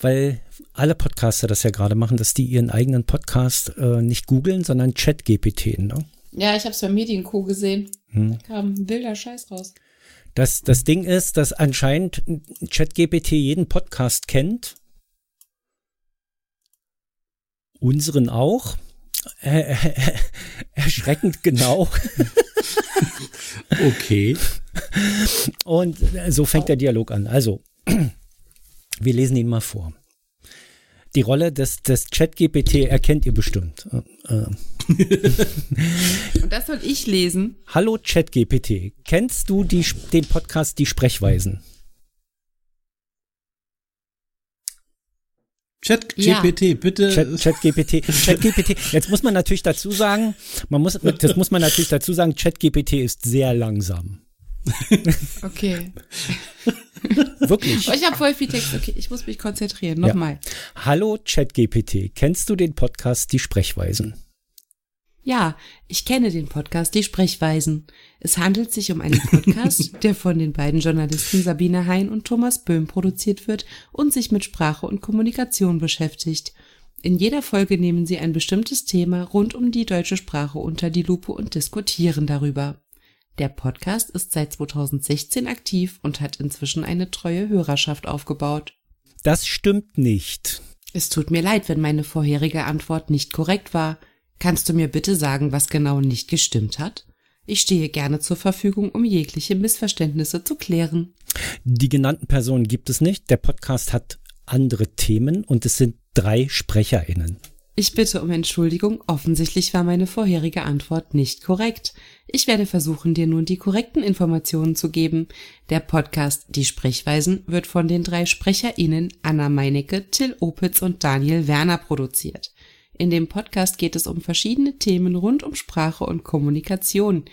weil alle Podcaster das ja gerade machen, dass die ihren eigenen Podcast äh, nicht googeln, sondern Chat-GPT. Ne? Ja, ich habe es bei Medienco gesehen. Hm. Da kam ein wilder Scheiß raus. Das, das Ding ist, dass anscheinend ChatGPT jeden Podcast kennt. Unseren auch. Äh, äh, erschreckend genau. okay. Und so fängt der Dialog an. Also, wir lesen ihn mal vor. Die Rolle des, des Chat-GPT erkennt ihr bestimmt. Äh, äh. Und das soll ich lesen. Hallo ChatGPT, kennst du die, den Podcast Die Sprechweisen? ChatGPT, ja. bitte. ChatGPT, ChatGPT. Jetzt muss man natürlich dazu sagen, man muss, das muss man natürlich dazu sagen, ChatGPT ist sehr langsam. Okay. Wirklich. ich habe voll viel Text. Okay, ich muss mich konzentrieren. Nochmal. Ja. Hallo ChatGPT, kennst du den Podcast Die Sprechweisen? Ja, ich kenne den Podcast Die Sprechweisen. Es handelt sich um einen Podcast, der von den beiden Journalisten Sabine Hein und Thomas Böhm produziert wird und sich mit Sprache und Kommunikation beschäftigt. In jeder Folge nehmen sie ein bestimmtes Thema rund um die deutsche Sprache unter die Lupe und diskutieren darüber. Der Podcast ist seit 2016 aktiv und hat inzwischen eine treue Hörerschaft aufgebaut. Das stimmt nicht. Es tut mir leid, wenn meine vorherige Antwort nicht korrekt war. Kannst du mir bitte sagen, was genau nicht gestimmt hat? Ich stehe gerne zur Verfügung, um jegliche Missverständnisse zu klären. Die genannten Personen gibt es nicht. Der Podcast hat andere Themen und es sind drei SprecherInnen. Ich bitte um Entschuldigung, offensichtlich war meine vorherige Antwort nicht korrekt. Ich werde versuchen, dir nun die korrekten Informationen zu geben. Der Podcast Die Sprechweisen wird von den drei SprecherInnen Anna Meinecke, Till Opitz und Daniel Werner produziert. In dem Podcast geht es um verschiedene Themen rund um Sprache und Kommunikation.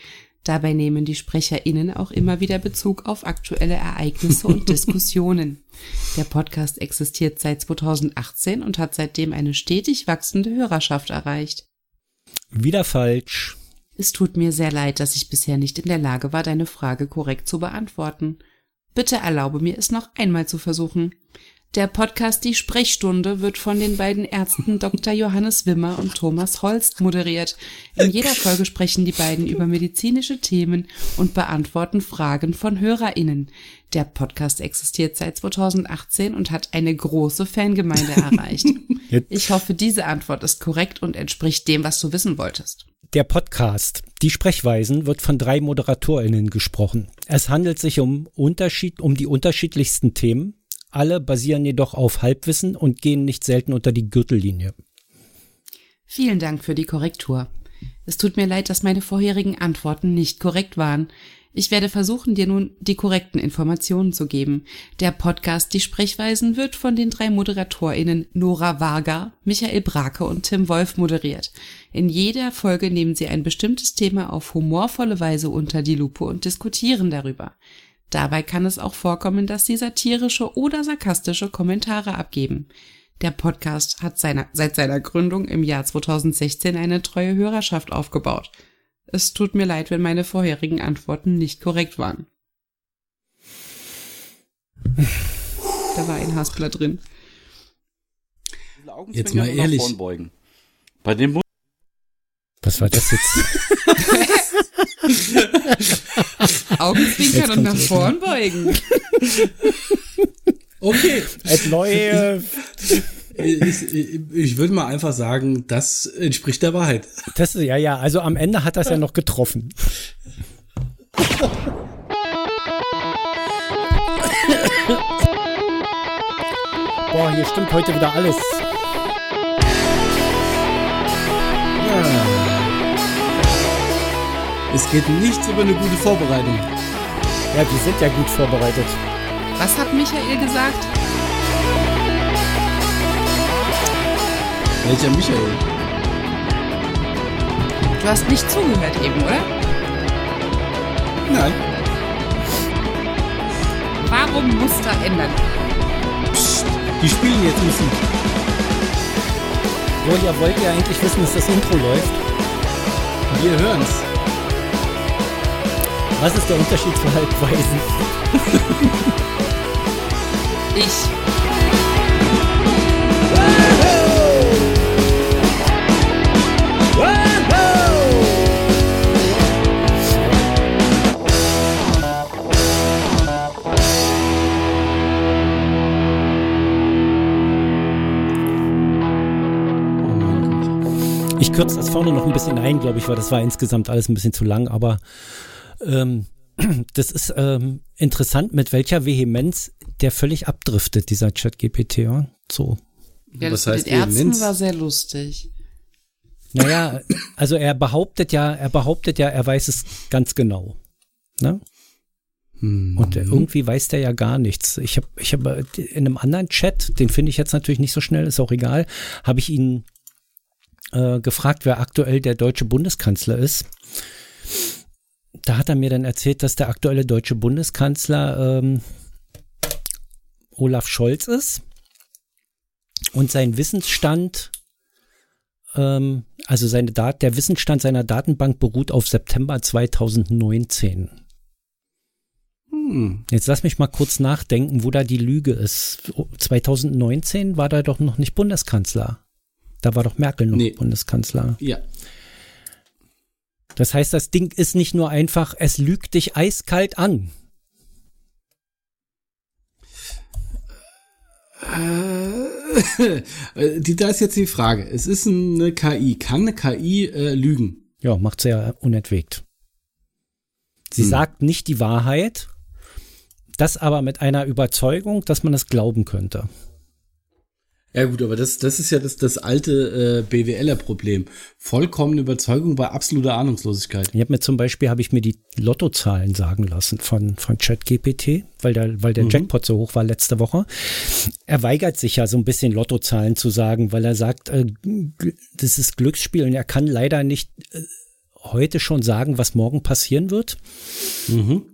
Dabei nehmen die SprecherInnen auch immer wieder Bezug auf aktuelle Ereignisse und Diskussionen. Der Podcast existiert seit 2018 und hat seitdem eine stetig wachsende Hörerschaft erreicht. Wieder falsch. Es tut mir sehr leid, dass ich bisher nicht in der Lage war, deine Frage korrekt zu beantworten. Bitte erlaube mir es noch einmal zu versuchen. Der Podcast Die Sprechstunde wird von den beiden Ärzten Dr. Johannes Wimmer und Thomas Holst moderiert. In jeder Folge sprechen die beiden über medizinische Themen und beantworten Fragen von HörerInnen. Der Podcast existiert seit 2018 und hat eine große Fangemeinde erreicht. Ich hoffe, diese Antwort ist korrekt und entspricht dem, was du wissen wolltest. Der Podcast Die Sprechweisen wird von drei ModeratorInnen gesprochen. Es handelt sich um Unterschied, um die unterschiedlichsten Themen, alle basieren jedoch auf Halbwissen und gehen nicht selten unter die Gürtellinie. Vielen Dank für die Korrektur. Es tut mir leid, dass meine vorherigen Antworten nicht korrekt waren. Ich werde versuchen, dir nun die korrekten Informationen zu geben. Der Podcast Die Sprechweisen wird von den drei ModeratorInnen Nora Varga, Michael Brake und Tim Wolf moderiert. In jeder Folge nehmen sie ein bestimmtes Thema auf humorvolle Weise unter die Lupe und diskutieren darüber. Dabei kann es auch vorkommen, dass sie satirische oder sarkastische Kommentare abgeben. Der Podcast hat seiner, seit seiner Gründung im Jahr 2016 eine treue Hörerschaft aufgebaut. Es tut mir leid, wenn meine vorherigen Antworten nicht korrekt waren. Da war ein Haspler drin. Jetzt mal ehrlich. Bei dem Was war das jetzt? Augenzwinkern und nach vorn beugen. Okay. Als neue. Ich, ich, würde mal einfach sagen, das entspricht der Wahrheit. Das, ja, ja, also am Ende hat das ja noch getroffen. Boah, hier stimmt heute wieder alles. Es geht nichts über eine gute Vorbereitung. Ja, wir sind ja gut vorbereitet. Was hat Michael gesagt? Welcher Michael? Du hast nicht zugehört eben, oder? Nein. Warum Muster ändern? Psst, die spielen jetzt Musik. Julia, wollt ihr eigentlich wissen, dass das Intro läuft? Wir hören's. Was ist der Unterschied zu Halbweisen? ich. Ich kürze das vorne noch ein bisschen ein, glaube ich, weil das war insgesamt alles ein bisschen zu lang, aber ähm, das ist ähm, interessant, mit welcher Vehemenz der völlig abdriftet, dieser Chat-GPT. Ja? So. Ja, das Was heißt mit den Ärzten Vehemenz? war sehr lustig. Naja, also er behauptet ja, er behauptet ja, er weiß es ganz genau. Ne? Hm. Und irgendwie weiß der ja gar nichts. Ich habe ich hab in einem anderen Chat, den finde ich jetzt natürlich nicht so schnell, ist auch egal, habe ich ihn äh, gefragt, wer aktuell der deutsche Bundeskanzler ist. Da hat er mir dann erzählt, dass der aktuelle deutsche Bundeskanzler ähm, Olaf Scholz ist und sein Wissensstand, ähm, also seine Dat der Wissensstand seiner Datenbank beruht auf September 2019. Hm. Jetzt lass mich mal kurz nachdenken, wo da die Lüge ist. 2019 war da doch noch nicht Bundeskanzler. Da war doch Merkel noch nee. Bundeskanzler. Ja. Das heißt, das Ding ist nicht nur einfach, es lügt dich eiskalt an. Äh, die, da ist jetzt die Frage. Es ist eine KI. Kann eine KI äh, lügen? Ja, macht sie ja unentwegt. Sie hm. sagt nicht die Wahrheit, das aber mit einer Überzeugung, dass man es glauben könnte. Ja gut, aber das, das ist ja das, das alte äh, BWLer-Problem. Vollkommene Überzeugung bei absoluter Ahnungslosigkeit. Ich habe mir zum Beispiel habe ich mir die Lottozahlen sagen lassen von von ChatGPT, weil der weil der mhm. Jackpot so hoch war letzte Woche. Er weigert sich ja so ein bisschen Lottozahlen zu sagen, weil er sagt, äh, das ist Glücksspiel und er kann leider nicht äh, heute schon sagen, was morgen passieren wird. Mhm.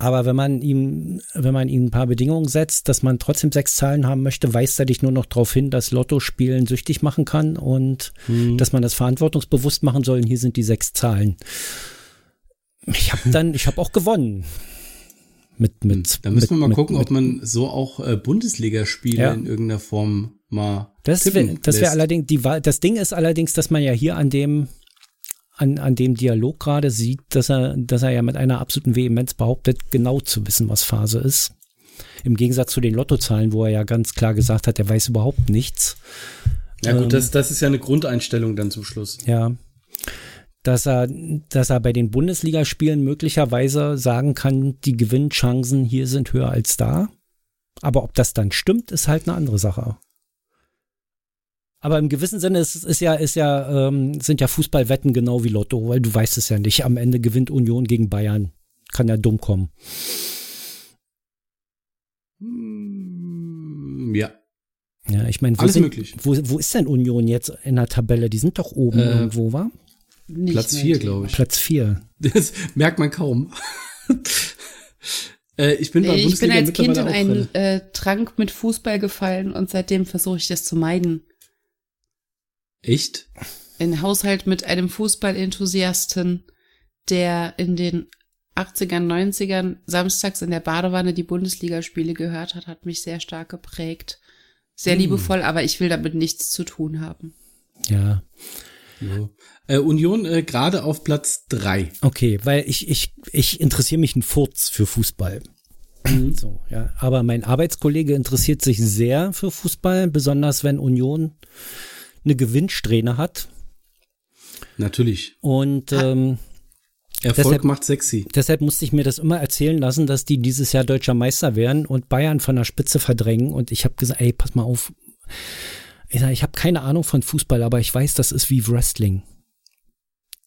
Aber wenn man ihm, wenn man ihm ein paar Bedingungen setzt, dass man trotzdem sechs Zahlen haben möchte, weist er dich nur noch darauf hin, dass Lotto-Spielen süchtig machen kann und mhm. dass man das verantwortungsbewusst machen soll. Und hier sind die sechs Zahlen. Ich habe dann, ich habe auch gewonnen. Mit, mit, da müssen wir mal mit, gucken, mit, ob man so auch äh, Bundesligaspiele ja. in irgendeiner Form mal. Das wäre das wär allerdings, die, das Ding ist allerdings, dass man ja hier an dem, an, an dem Dialog gerade sieht, dass er, dass er ja mit einer absoluten Vehemenz behauptet, genau zu wissen, was Phase ist. Im Gegensatz zu den Lottozahlen, wo er ja ganz klar gesagt hat, er weiß überhaupt nichts. Ja gut, ähm, das, das ist ja eine Grundeinstellung dann zum Schluss. Ja. Dass er, dass er bei den Bundesligaspielen möglicherweise sagen kann, die Gewinnchancen hier sind höher als da. Aber ob das dann stimmt, ist halt eine andere Sache. Aber im gewissen Sinne ist, ist ja, ist ja, ähm, sind ja Fußballwetten genau wie Lotto, weil du weißt es ja nicht. Am Ende gewinnt Union gegen Bayern. Kann ja dumm kommen. Hm, ja. Ja, ich meine, wo, Alles möglich. Wo, wo ist denn Union jetzt in der Tabelle? Die sind doch oben äh, irgendwo, wa? Platz 4, glaube ich. Platz 4. Das merkt man kaum. äh, ich bin bei ich Bundesliga bin als Kind in einen äh, Trank mit Fußball gefallen und seitdem versuche ich das zu meiden. Echt? Ein Haushalt mit einem Fußballenthusiasten, der in den 80ern, 90ern samstags in der Badewanne die Bundesligaspiele gehört hat, hat mich sehr stark geprägt. Sehr hm. liebevoll, aber ich will damit nichts zu tun haben. Ja. ja. Äh, Union äh, gerade auf Platz drei. Okay, weil ich, ich, ich interessiere mich ein Furz für Fußball. Mhm. So, ja. Aber mein Arbeitskollege interessiert sich sehr für Fußball, besonders wenn Union eine Gewinnsträhne hat. Natürlich. Und ähm, Erfolg deshalb, macht sexy. Deshalb musste ich mir das immer erzählen lassen, dass die dieses Jahr deutscher Meister werden und Bayern von der Spitze verdrängen. Und ich habe gesagt, ey, pass mal auf. Ich, ich habe keine Ahnung von Fußball, aber ich weiß, das ist wie Wrestling.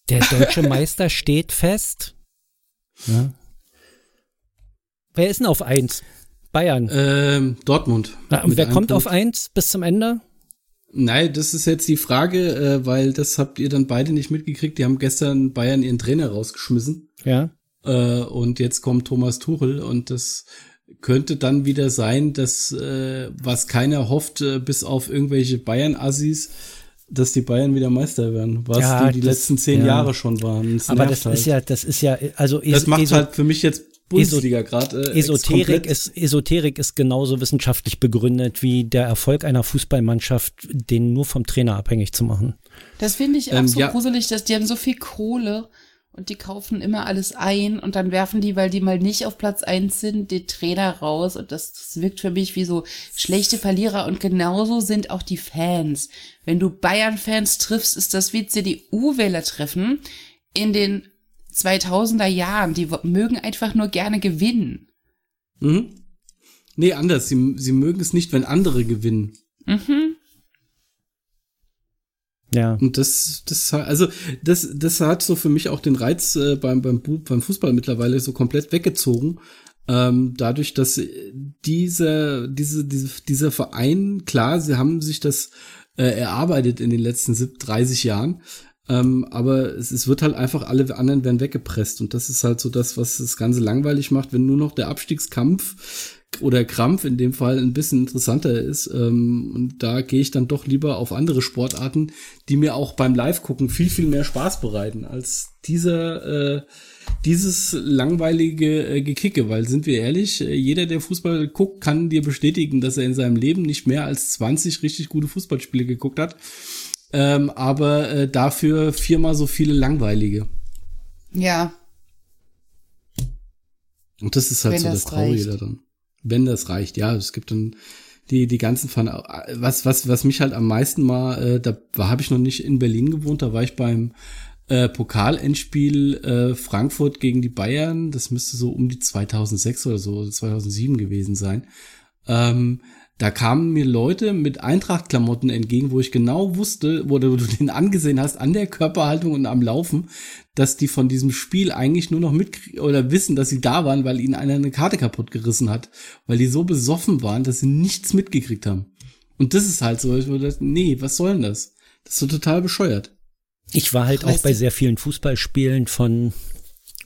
Der deutsche Meister steht fest. Ja. Wer ist denn auf eins? Bayern. Ähm, Dortmund. Na, und wer kommt Punkt. auf eins bis zum Ende? Nein, das ist jetzt die Frage, äh, weil das habt ihr dann beide nicht mitgekriegt. Die haben gestern Bayern ihren Trainer rausgeschmissen. Ja. Äh, und jetzt kommt Thomas Tuchel und das könnte dann wieder sein, dass äh, was keiner hofft, äh, bis auf irgendwelche Bayern-Assis, dass die Bayern wieder Meister werden, was ja, die, die das, letzten zehn ja. Jahre schon waren. Das Aber das halt. ist ja, das ist ja, also das macht halt für mich jetzt Bundesliga gerade. Äh, Esoterik ist Esoterik ist genauso wissenschaftlich begründet wie der Erfolg einer Fußballmannschaft, den nur vom Trainer abhängig zu machen. Das finde ich auch ähm, so ja. gruselig, dass die haben so viel Kohle und die kaufen immer alles ein und dann werfen die, weil die mal nicht auf Platz eins sind, die Trainer raus und das, das wirkt für mich wie so schlechte Verlierer und genauso sind auch die Fans. Wenn du Bayern-Fans triffst, ist das wie CDU-Wähler treffen in den 2000er Jahren. Die mögen einfach nur gerne gewinnen. Mhm. Nee, anders. Sie, sie mögen es nicht, wenn andere gewinnen. Mhm. Ja. Und das, das, also, das, das hat so für mich auch den Reiz äh, beim, beim, beim Fußball mittlerweile so komplett weggezogen. Ähm, dadurch, dass dieser, diese, diese, dieser Verein, klar, sie haben sich das äh, erarbeitet in den letzten 30 Jahren, ähm, aber es, es wird halt einfach, alle anderen werden weggepresst. Und das ist halt so das, was das Ganze langweilig macht, wenn nur noch der Abstiegskampf oder Krampf in dem Fall ein bisschen interessanter ist. Ähm, und da gehe ich dann doch lieber auf andere Sportarten, die mir auch beim Live-Gucken viel, viel mehr Spaß bereiten als dieser, äh, dieses langweilige äh, Gekicke. Weil sind wir ehrlich, äh, jeder, der Fußball guckt, kann dir bestätigen, dass er in seinem Leben nicht mehr als 20 richtig gute Fußballspiele geguckt hat. Ähm, aber äh, dafür viermal so viele langweilige. Ja. Und das ist halt Wenn so das das Traurige daran. Wenn das reicht, ja, es gibt dann die die ganzen Fan was was was mich halt am meisten mal äh, da habe ich noch nicht in Berlin gewohnt, da war ich beim äh, Pokalendspiel äh, Frankfurt gegen die Bayern, das müsste so um die 2006 oder so 2007 gewesen sein. Ähm, da kamen mir Leute mit Eintracht-Klamotten entgegen, wo ich genau wusste, wo du, den angesehen hast, an der Körperhaltung und am Laufen, dass die von diesem Spiel eigentlich nur noch mit oder wissen, dass sie da waren, weil ihnen einer eine Karte kaputt gerissen hat, weil die so besoffen waren, dass sie nichts mitgekriegt haben. Und das ist halt so, ich würde, nee, was soll denn das? Das ist so total bescheuert. Ich war halt auch bei sehr vielen Fußballspielen von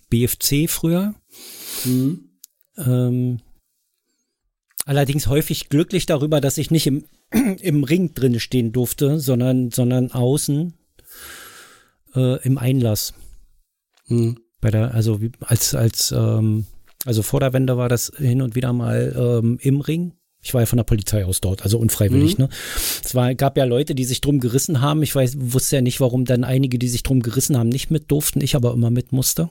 BFC früher. Mhm. Ähm, allerdings häufig glücklich darüber, dass ich nicht im, im Ring drinne stehen durfte, sondern, sondern außen äh, im Einlass. Mhm. Bei der, also wie, als, als, ähm, also vor der Wende war das hin und wieder mal ähm, im Ring. Ich war ja von der Polizei aus dort, also unfreiwillig, Mhm. ne? Es war, gab ja Leute, die sich drum gerissen haben. Ich weiß, wusste ja nicht, warum dann einige, die sich drum gerissen haben, nicht mit durften, ich aber immer mit musste.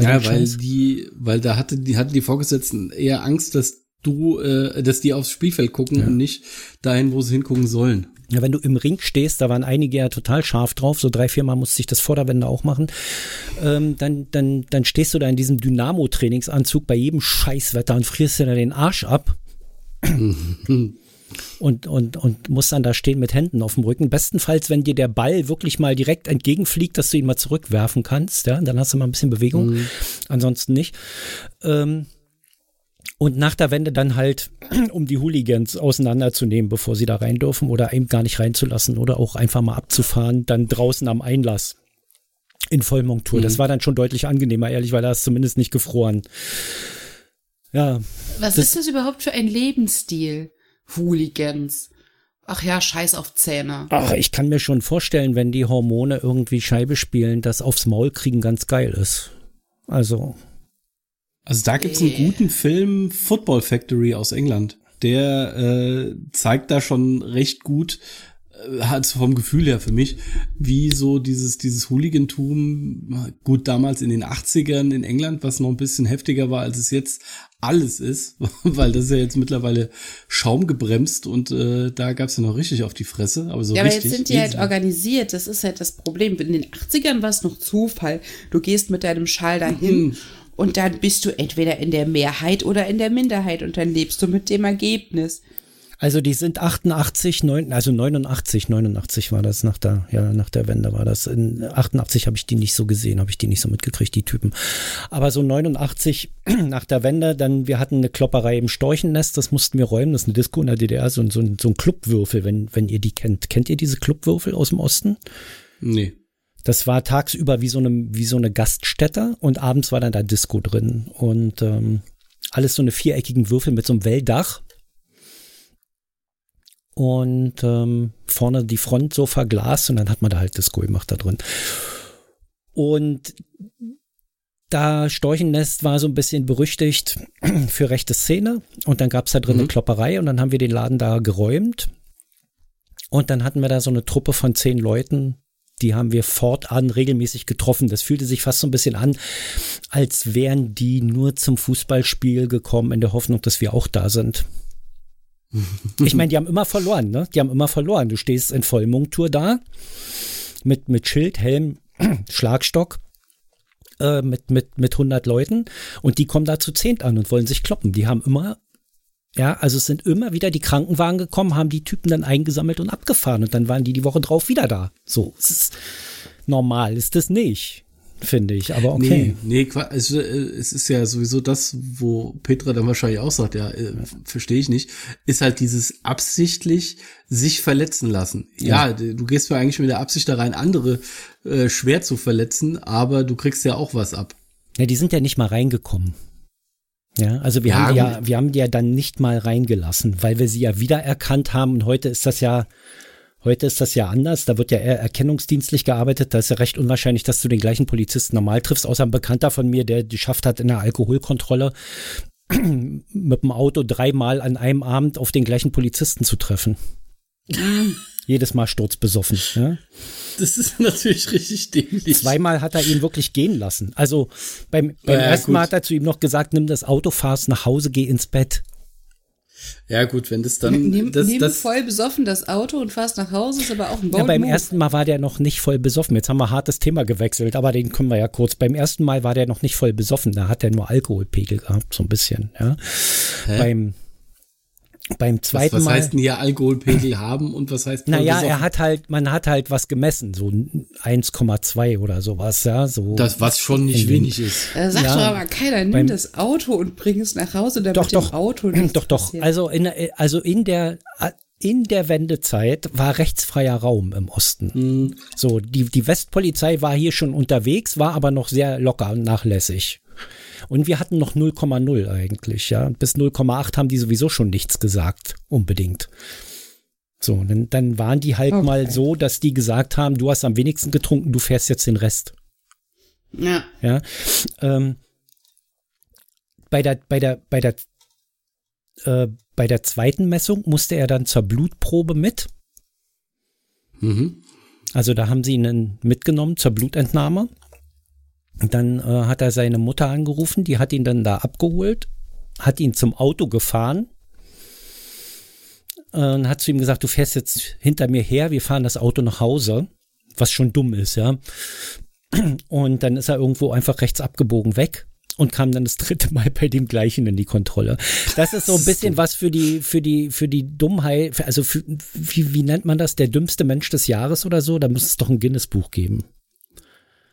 Ja, weil Scheiß. die, weil da hatte die hatten die Vorgesetzten eher Angst, dass du, äh, dass die aufs Spielfeld gucken und nicht dahin, wo sie hingucken sollen. Ja, wenn du im Ring stehst, da waren einige ja total scharf drauf, so drei, vier Mal musste ich das Vorderwende auch machen, ähm, dann, dann, dann stehst du da in diesem Dynamo-Trainingsanzug bei jedem Scheißwetter und frierst dir da den Arsch ab. und, und, und musst dann da stehen mit Händen auf dem Rücken. Bestenfalls, wenn dir der Ball wirklich mal direkt entgegenfliegt, dass du ihn mal zurückwerfen kannst, ja, dann hast du mal ein bisschen Bewegung. Ansonsten nicht. Ähm, und nach der Wende dann halt, um die Hooligans auseinanderzunehmen, bevor sie da rein dürfen oder eben gar nicht reinzulassen oder auch einfach mal abzufahren, dann draußen am Einlass in Vollmontur. Das war dann schon deutlich angenehmer, ehrlich, weil da ist zumindest nicht gefroren. Ja, Was Das- ist das überhaupt für ein Lebensstil? Hooligans. Ach ja, scheiß auf Zähne. ach, ich kann mir schon vorstellen, wenn die Hormone irgendwie Scheibe spielen, dass aufs Maul kriegen ganz geil ist. Also, Also da gibt's einen Nee. guten Film, Football Factory aus England. Der äh, zeigt da schon recht gut, äh, hat vom Gefühl her für mich, wie so dieses, dieses Hooligantum, gut damals in den 80ern in England, was noch ein bisschen heftiger war, als es jetzt alles ist, weil das ist ja jetzt mittlerweile schaumgebremst und äh, da gab's ja noch richtig auf die Fresse, aber so Ja, aber richtig. jetzt sind die halt jedes- organisiert. Das ist halt das Problem. In den 80ern war es noch Zufall. Du gehst mit deinem Schal dahin Mhm. Und dann bist du entweder in der Mehrheit oder in der Minderheit und dann lebst du mit dem Ergebnis. also die sind 88, 9, also 89, 89 war das nach der, ja, nach der Wende war das. In 88 habe ich die nicht so gesehen, habe ich die nicht so mitgekriegt, die Typen. Aber so 89 nach der Wende, dann, wir hatten eine Klopperei im Storchennest, das mussten wir räumen, das ist eine Disco in der DDR, so, ein- so, ein- so ein Clubwürfel, wenn, wenn ihr die kennt. Kennt ihr diese Clubwürfel aus dem Osten? Nee. Das war tagsüber wie so eine, wie so eine Gaststätte und abends war dann da Disco drin. Und ähm, alles so eine viereckigen Würfel mit so einem Welldach. Und ähm, vorne die Front so verglast und dann hat man da halt Disco gemacht da drin. Und da Storchennest war so ein bisschen berüchtigt für rechte Szene und dann gab's da drin eine Mhm. Klopperei und dann haben wir den Laden da geräumt und dann hatten wir da so eine Truppe von zehn Leuten, die haben wir fortan regelmäßig getroffen. Das fühlte sich fast so ein bisschen an, als wären die nur zum Fußballspiel gekommen in der Hoffnung, dass wir auch da sind. Ich meine, die haben immer verloren, ne? Die haben immer verloren. Du stehst in Vollmontur da mit, mit Schild, Helm, Schlagstock äh, mit, mit, mit 100 Leuten und die kommen da zu zehnt an und wollen sich kloppen. Die haben immer ja, also es sind immer wieder die Krankenwagen gekommen, haben die Typen dann eingesammelt und abgefahren und dann waren die die Woche drauf wieder da. So, ist normal ist das nicht, finde ich, aber okay. Nee, nee, es, äh, es ist ja sowieso das, wo Petra dann wahrscheinlich auch sagt, ja, äh, verstehe ich nicht, ist halt dieses absichtlich sich verletzen lassen. Ja, ja du gehst ja eigentlich mit der Absicht da rein, andere äh, schwer zu verletzen, aber du kriegst ja auch was ab. Ja, die sind ja nicht mal reingekommen. Ja, also wir ja, haben die ja, wir haben die ja dann nicht mal reingelassen, weil wir sie ja wiedererkannt haben und heute ist das ja, heute ist das ja anders. Da wird ja eher erkennungsdienstlich gearbeitet. Da ist ja recht unwahrscheinlich, dass du den gleichen Polizisten normal triffst, außer ein Bekannter von mir, der geschafft hat in der Alkoholkontrolle mit dem Auto dreimal an einem Abend auf den gleichen Polizisten zu treffen. Jedes Mal sturzbesoffen. Ja? Das ist natürlich richtig dämlich. Zweimal hat er ihn wirklich gehen lassen. Also beim, beim ja, ersten gut. Mal hat er zu ihm noch gesagt, nimm das Auto, fahr's nach Hause, geh ins Bett. Ja, gut, wenn das dann. Nimm, das, nimm das, voll besoffen das Auto und fahrst nach Hause, ist aber auch ein Ja, beim ersten Mal war der noch nicht voll besoffen. Jetzt haben wir hartes Thema gewechselt, aber den können wir ja kurz. Beim ersten Mal war der noch nicht voll besoffen. Da hat er nur Alkoholpegel gehabt, so ein bisschen, ja. Hä? Beim, beim zweiten was, was Mal. Was heißt denn hier Alkoholpegel haben und was heißt Naja, er hat halt, man hat halt was gemessen, so 1,2 oder sowas, ja. So das, was schon nicht wenig ist. Da sagt ja, doch aber keiner, nimm beim, das Auto und bring es nach Hause, damit doch, doch, dem Auto Doch, doch, passiert. also in, also in der, in der Wendezeit war rechtsfreier Raum im Osten. Mhm. So, die, die Westpolizei war hier schon unterwegs, war aber noch sehr locker und nachlässig. Und wir hatten noch 0,0 eigentlich, ja. Bis 0,8 haben die sowieso schon nichts gesagt, unbedingt. So, dann, dann waren die halt okay. mal so, dass die gesagt haben, du hast am wenigsten getrunken, du fährst jetzt den Rest. Ja. Ja. Ähm, bei der, bei der, bei der, äh, bei der zweiten Messung musste er dann zur Blutprobe mit. Mhm. Also da haben sie ihn mitgenommen zur Blutentnahme. Dann äh, hat er seine Mutter angerufen, die hat ihn dann da abgeholt, hat ihn zum Auto gefahren äh, und hat zu ihm gesagt, du fährst jetzt hinter mir her, wir fahren das Auto nach Hause, was schon dumm ist, ja. Und dann ist er irgendwo einfach rechts abgebogen weg und kam dann das dritte Mal bei dem gleichen in die Kontrolle. Das ist so ein bisschen was für die, für die, für die Dummheit, also für, wie, wie nennt man das, der dümmste Mensch des Jahres oder so? Da muss es doch ein Guinness-Buch geben.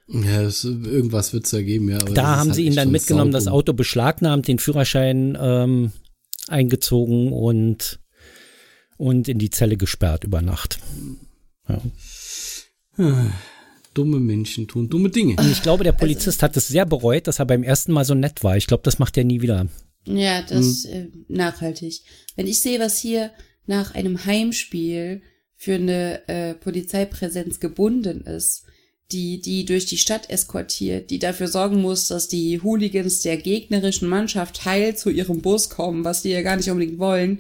Ja, das, irgendwas wird es da geben, ja. da haben halt sie ihn dann mitgenommen, das Auto beschlagnahmt, den Führerschein ähm, eingezogen und, und in die Zelle gesperrt über Nacht. Ja. Dumme Menschen tun dumme Dinge. Und ich glaube, der Polizist hat es sehr bereut, dass er beim ersten Mal so nett war. Ich glaube, das macht er nie wieder. Ja, das hm. äh, nachhaltig. Wenn ich sehe, was hier nach einem Heimspiel für eine äh, Polizeipräsenz gebunden ist, die, die durch die Stadt eskortiert, die dafür sorgen muss, dass die Hooligans der gegnerischen Mannschaft heil zu ihrem Bus kommen, was die ja gar nicht unbedingt wollen.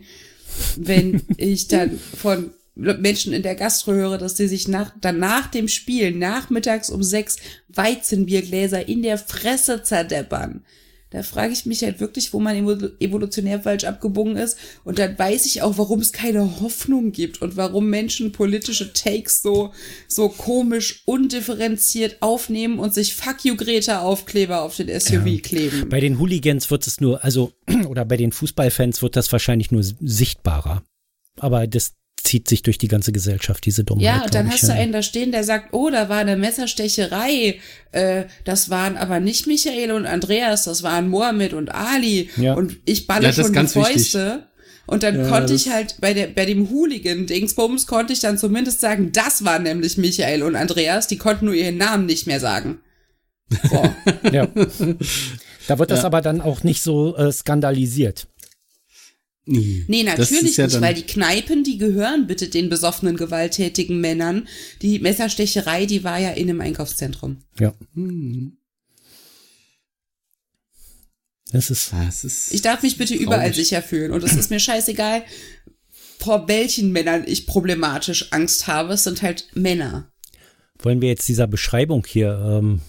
Wenn ich dann von Menschen in der Gastro höre, dass die sich nach, dann nach dem Spiel, nachmittags um sechs, Weizenbiergläser in der Fresse zerdeppern da frage ich mich halt wirklich, wo man evolutionär falsch abgebogen ist. Und dann weiß ich auch, warum es keine Hoffnung gibt und warum Menschen politische Takes so, so komisch, undifferenziert aufnehmen und sich Fuck you Greta Aufkleber auf den SUV ja. kleben. Bei den Hooligans wird es nur, also, oder bei den Fußballfans wird das wahrscheinlich nur sichtbarer. Aber das zieht sich durch die ganze Gesellschaft, diese Dummheit. Ja, und dann hast ich, du einen da stehen, der sagt, oh, da war eine Messerstecherei. Äh, das waren aber nicht Michael und Andreas, das waren Mohammed und Ali. Ja. Und ich balle ja, schon die Fäuste. Wichtig. Und dann ja, konnte ich halt bei der bei dem Hooligan Dingsbums konnte ich dann zumindest sagen, das waren nämlich Michael und Andreas, die konnten nur ihren Namen nicht mehr sagen. So. ja. Da wird das aber dann auch nicht so äh, skandalisiert. Nee, nee natürlich ja nicht, weil die Kneipen, die gehören bitte den besoffenen, gewalttätigen Männern. Die Messerstecherei, die war ja in einem Einkaufszentrum. Ja. Hm. Das ist, das ist. Ich darf mich bitte traurig. überall sicher fühlen. Und es ist mir scheißegal, vor welchen Männern ich problematisch Angst habe. Es sind halt Männer. Wollen wir jetzt dieser Beschreibung hier ähm,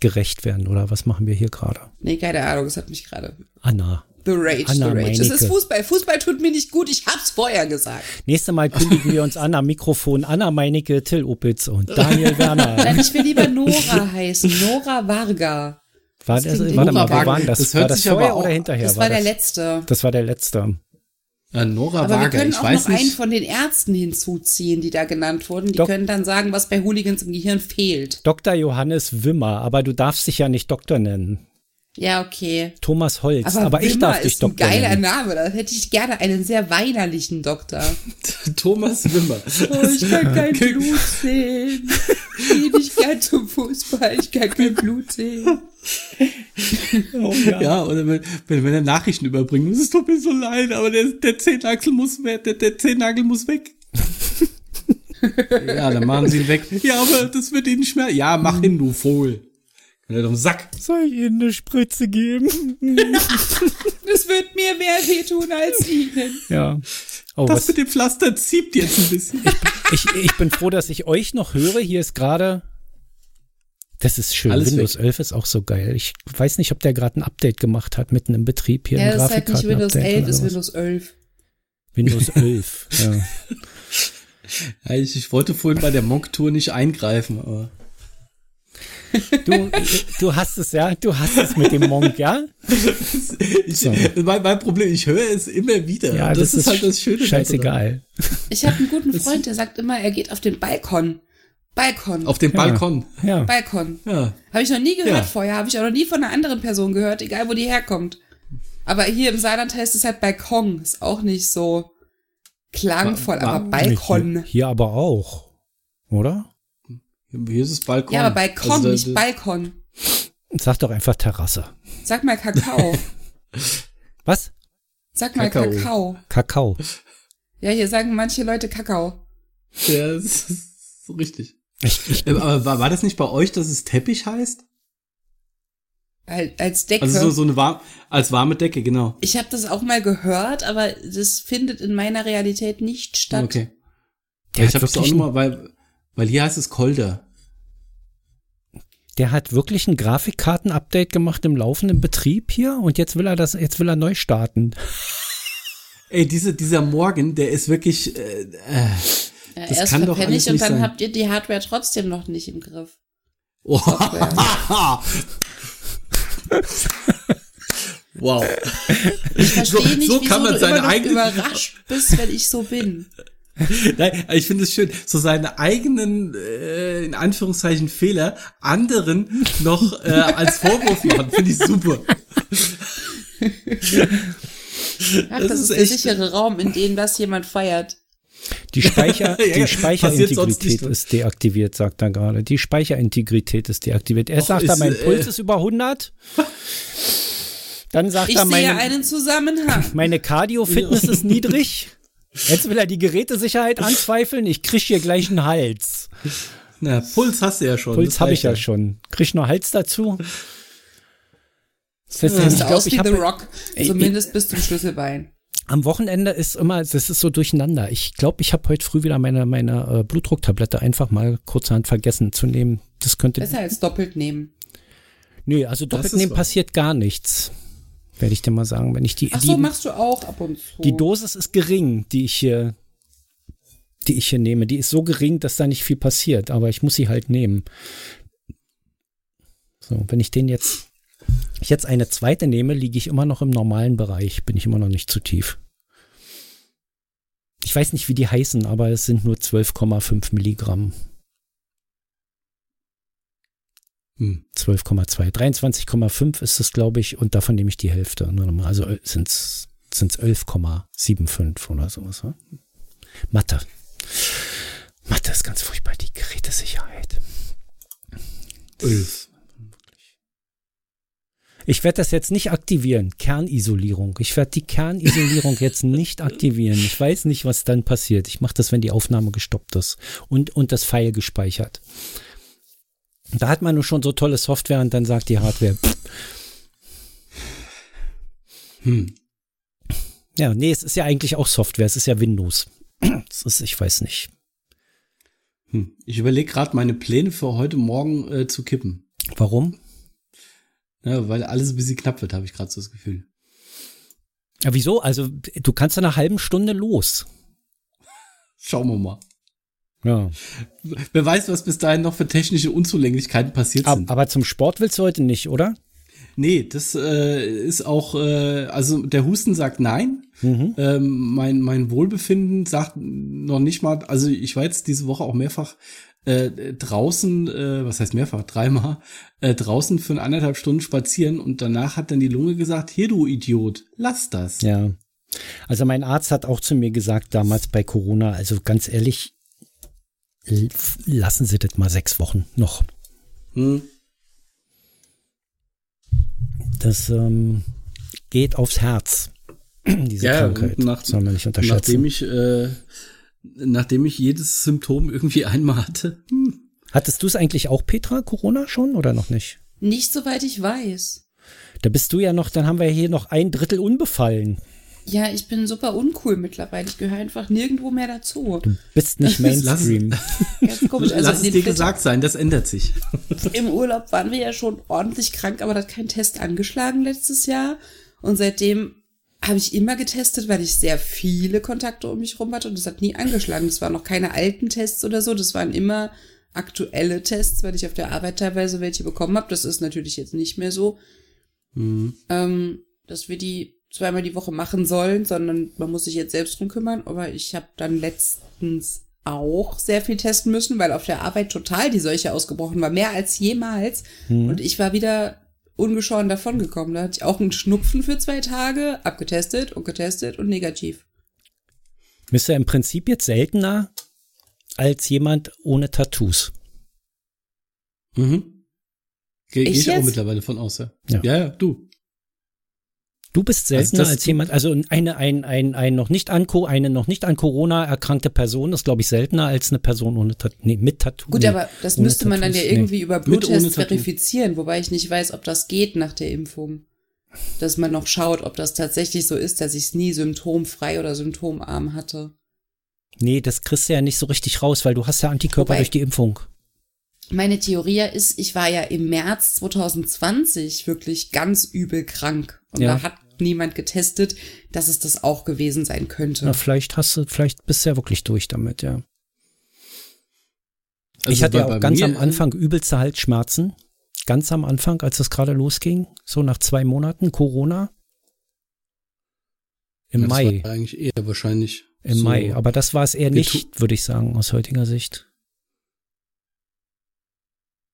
gerecht werden oder was machen wir hier gerade? Nee, keine Ahnung, es hat mich gerade. Anna. The Rage, Anna The Rage. Es ist. Fußball. Fußball tut mir nicht gut, ich hab's vorher gesagt. Nächstes Mal kündigen wir uns an am Mikrofon Anna Meinecke, Till Opitz und Daniel Werner. Nein, ich will lieber Nora heißen. Nora Varga. War Das das, warte mal, wo waren das? Das hört war das vorher auch- oder hinterher? Das war der das? letzte. Das war der letzte. Ja, Nora Aber wir Wager, können ich auch weiß noch einen nicht. von den Ärzten hinzuziehen, die da genannt wurden. Die Doch. können dann sagen, was bei Hooligans im Gehirn fehlt. Dr. Johannes Wimmer, aber du darfst dich ja nicht Doktor nennen. Ja, okay. Thomas Holz, Aber, aber, ich darf dich ist ein Doktor geiler nennen. Name. Da hätte ich gerne einen sehr weinerlichen Doktor. Thomas Wimmer. Oh, ich kann kein Blut sehen. Ich gehe nicht gern zum Fußball. Ich kann kein Blut sehen. Oh, Ja, oder wenn, wenn, wenn er Nachrichten überbringt, es tut mir so leid, aber der, der Zehennagel muss weg, der, der Zehennagel muss weg. ja, dann machen sie ihn weg. Ja, aber das wird ihnen schmer. Ja, mach hin, du Vogel. Kann er Sack. Soll ich Ihnen eine Spritze geben? Das wird mir mehr wehtun als Ihnen. ja. Oh, Das was, mit dem Pflaster zieht jetzt ein bisschen. ich, ich bin froh, dass ich euch noch höre. Hier ist gerade. Das ist schön. Alles Windows 11 ist auch so geil. Ich weiß nicht, ob der gerade ein Update gemacht hat, mitten im Betrieb hier. Ja, das ist halt nicht Windows Grafikkarten-Update 11, oder ist. Windows 11. Windows 11. ja. Ja, ich, ich wollte vorhin bei der Monk-Tour nicht eingreifen, aber. Du, du hast es, ja? Du hast es mit dem Monk, ja? Ich, So. mein, mein Problem, ich höre es immer wieder. Ja, das, ist halt das Schöne. Scheißegal. Ich habe einen guten Freund, der sagt immer, er geht auf den Balkon. Balkon. Auf dem Ja. Balkon. Ja. Balkon. Ja. Habe ich noch nie gehört Ja. vorher, habe ich auch noch nie von einer anderen Person gehört, egal wo die herkommt. Aber hier im Saarland heißt es halt Balkon, ist auch nicht so klangvoll, ba- aber Balkon. Hier, hier aber auch. Oder? Hier ist es Balkon. Ja, aber Balkon, Also da- nicht Balkon. Sag doch einfach Terrasse. Sag mal Kakao. Was? Sag mal Kakao. Kakao. Kakao. Ja, hier sagen manche Leute Kakao. Ja, das ist so richtig. Ich, ich, Äh, Aber war, war das nicht bei euch, dass es Teppich heißt? Al- Als Decke. Also so, so eine warm, als warme Decke, genau. ich habe das auch mal gehört, aber das findet in meiner Realität nicht statt. Okay. der, ich habe es auch wirklich noch ein, mal, weil, weil hier heißt es Kolder. der hat wirklich ein Grafikkarten-Update gemacht im laufenden Betrieb hier und jetzt will er das, jetzt will er neu starten. Ey, diese, dieser Morgen, der ist wirklich, äh, äh, Ja, Das erst kann doch alles ich und nicht dann sein. habt ihr die Hardware trotzdem noch nicht im Griff. oh, wow. Ich verstehe So- nicht, so wieso kann man du seine immer noch eigene- überrascht bist, wenn ich so bin. Nein, ich finde es schön, so seine eigenen, äh, in Anführungszeichen, Fehler anderen noch äh, als Vorwurf machen, finde ich super. Ach, Das das, ist ist der echt- sichere Raum, in dem das jemand feiert. Die, Speicher, Ja, die. Speicherintegrität ist deaktiviert, sagt er gerade. Die Speicherintegrität ist deaktiviert. Er Och, sagt, ist, er, mein äh, Puls ist über 100. Dann sagt Ich er, sehe meine, einen Zusammenhang. meine Cardio-Fitness ist niedrig. Jetzt will er die Gerätesicherheit anzweifeln. Ich krieg hier gleich einen Hals. Na, Puls hast du ja schon. Puls habe ich ja schon. Krieg ich noch Hals dazu? Das heißt, Siehst ich aus ich wie The Rock. Ey, Zumindest bis zum Schlüsselbein. Am Wochenende ist immer, das ist so durcheinander. Ich glaube, ich habe heute früh wieder meine, meine äh, Blutdrucktablette einfach mal kurzerhand vergessen zu nehmen. Das könnte. Besser als doppelt nehmen. Nö, also doppelt nehmen wahr. passiert gar nichts. Werde ich dir mal sagen. Wenn ich die, Ach so, die, machst du auch ab und zu. die Dosis ist gering, die ich hier, die ich hier nehme. Die ist so gering, dass da nicht viel passiert, aber ich muss sie halt nehmen. So, wenn ich den jetzt, ich jetzt eine zweite nehme, liege ich immer noch im normalen Bereich, bin ich immer noch nicht zu tief. Ich weiß nicht, wie die heißen, aber es sind nur 12,5 Milligramm. Hm. 12,2. 23,5 ist es, glaube ich, und davon nehme ich die Hälfte. Also sind es 11,75 oder sowas. Ne? Mathe. Mathe ist ganz furchtbar, die Gerätesicherheit. Ulf. Ich werde das jetzt nicht aktivieren. Kernisolierung. Ich werde die Kernisolierung jetzt nicht aktivieren. Ich weiß nicht, was dann passiert. Ich mache das, wenn die Aufnahme gestoppt ist und, und das File gespeichert. Da hat man nur schon so tolle Software und dann sagt die Hardware. Hm. Ja, nee, es ist ja eigentlich auch Software. Es ist ja Windows. Es ist, ich weiß nicht. Hm. Ich überlege gerade meine Pläne für heute Morgen äh, zu kippen. Warum? Ja, weil alles ein bisschen knapp wird, habe ich gerade so das Gefühl. Ja, wieso? Also, du kannst in einer halben Stunde los. Schauen wir mal. Ja. Wer weiß, was bis dahin noch für technische Unzulänglichkeiten passiert Ab, sind. aber zum Sport willst du heute nicht, oder? Nee, das äh, ist auch, äh, also der Husten sagt nein. Mhm. Ähm, mein, mein Wohlbefinden sagt noch nicht mal, also ich war jetzt diese Woche auch mehrfach äh, draußen, äh, was heißt mehrfach, dreimal, äh, draußen für anderthalb Stunden spazieren und danach hat dann die Lunge gesagt, hier du Idiot, lass das. Ja. Also mein Arzt hat auch zu mir gesagt damals bei Corona, also ganz ehrlich, lassen Sie das mal sechs Wochen noch. Hm. Das ähm, geht aufs Herz, diese Ja, Krankheit. nach- Soll man nicht unterschätzen. Nachdem ich, äh, nachdem ich jedes Symptom irgendwie einmal hatte. Hm. Hattest du es eigentlich auch, Petra, Corona schon oder noch nicht? Nicht soweit ich weiß. Da bist du ja noch, dann haben wir hier noch ein Drittel unbefallen. Ja, ich bin super uncool mittlerweile. Ich gehöre einfach nirgendwo mehr dazu. Bist nicht Mainstream. Ganz komisch. Also Lass es dir gesagt sein, das ändert sich. Im Urlaub waren wir ja schon ordentlich krank, aber da hat kein Test angeschlagen letztes Jahr. Und seitdem habe ich immer getestet, weil ich sehr viele Kontakte um mich rum hatte und das hat nie angeschlagen. Das waren noch keine alten Tests oder so, das waren immer aktuelle Tests, weil ich auf der Arbeit teilweise welche bekommen habe. Das ist natürlich jetzt nicht mehr so, ähm, dass wir die zweimal die Woche machen sollen, sondern man muss sich jetzt selbst drum kümmern. Aber ich habe dann letztens auch sehr viel testen müssen, weil auf der Arbeit total die Seuche ausgebrochen war, mehr als jemals. Und ich war wieder ungeschoren davongekommen. Da hatte ich auch einen Schnupfen für zwei Tage, abgetestet und getestet und negativ. Bist du im Prinzip jetzt seltener als jemand ohne Tattoos. Mhm. Gehe geh Ich ich auch mittlerweile von aus, ja. Ja. Ja, ja, du. Du bist seltener das- als jemand, also eine, ein, ein, ein noch nicht an, eine noch nicht an Corona erkrankte Person ist, glaube ich, seltener als eine Person ohne Tat nee, mit Tattoo. Gut, nee, aber das müsste man dann ja Tattoos, nee. irgendwie über Bluttests verifizieren, wobei ich nicht weiß, ob das geht nach der Impfung. Dass man noch schaut, ob das tatsächlich so ist, dass ich es nie symptomfrei oder symptomarm hatte. Nee, das kriegst du ja nicht so richtig raus, weil du hast ja Antikörper Wobei- durch die Impfung. Meine Theorie ist, ich war ja im März 2020 wirklich ganz übel krank. Und Ja. da hat niemand getestet, dass es das auch gewesen sein könnte. Na, vielleicht hast du, vielleicht bist du ja wirklich durch damit, ja. Also ich hatte ja auch ganz mir, am Anfang übelste Halsschmerzen. Ganz am Anfang, als es gerade losging, so nach zwei Monaten Corona. Im das Mai. War eigentlich eher wahrscheinlich. Im so. Mai. Aber das war es eher nicht, würde ich sagen, aus heutiger Sicht.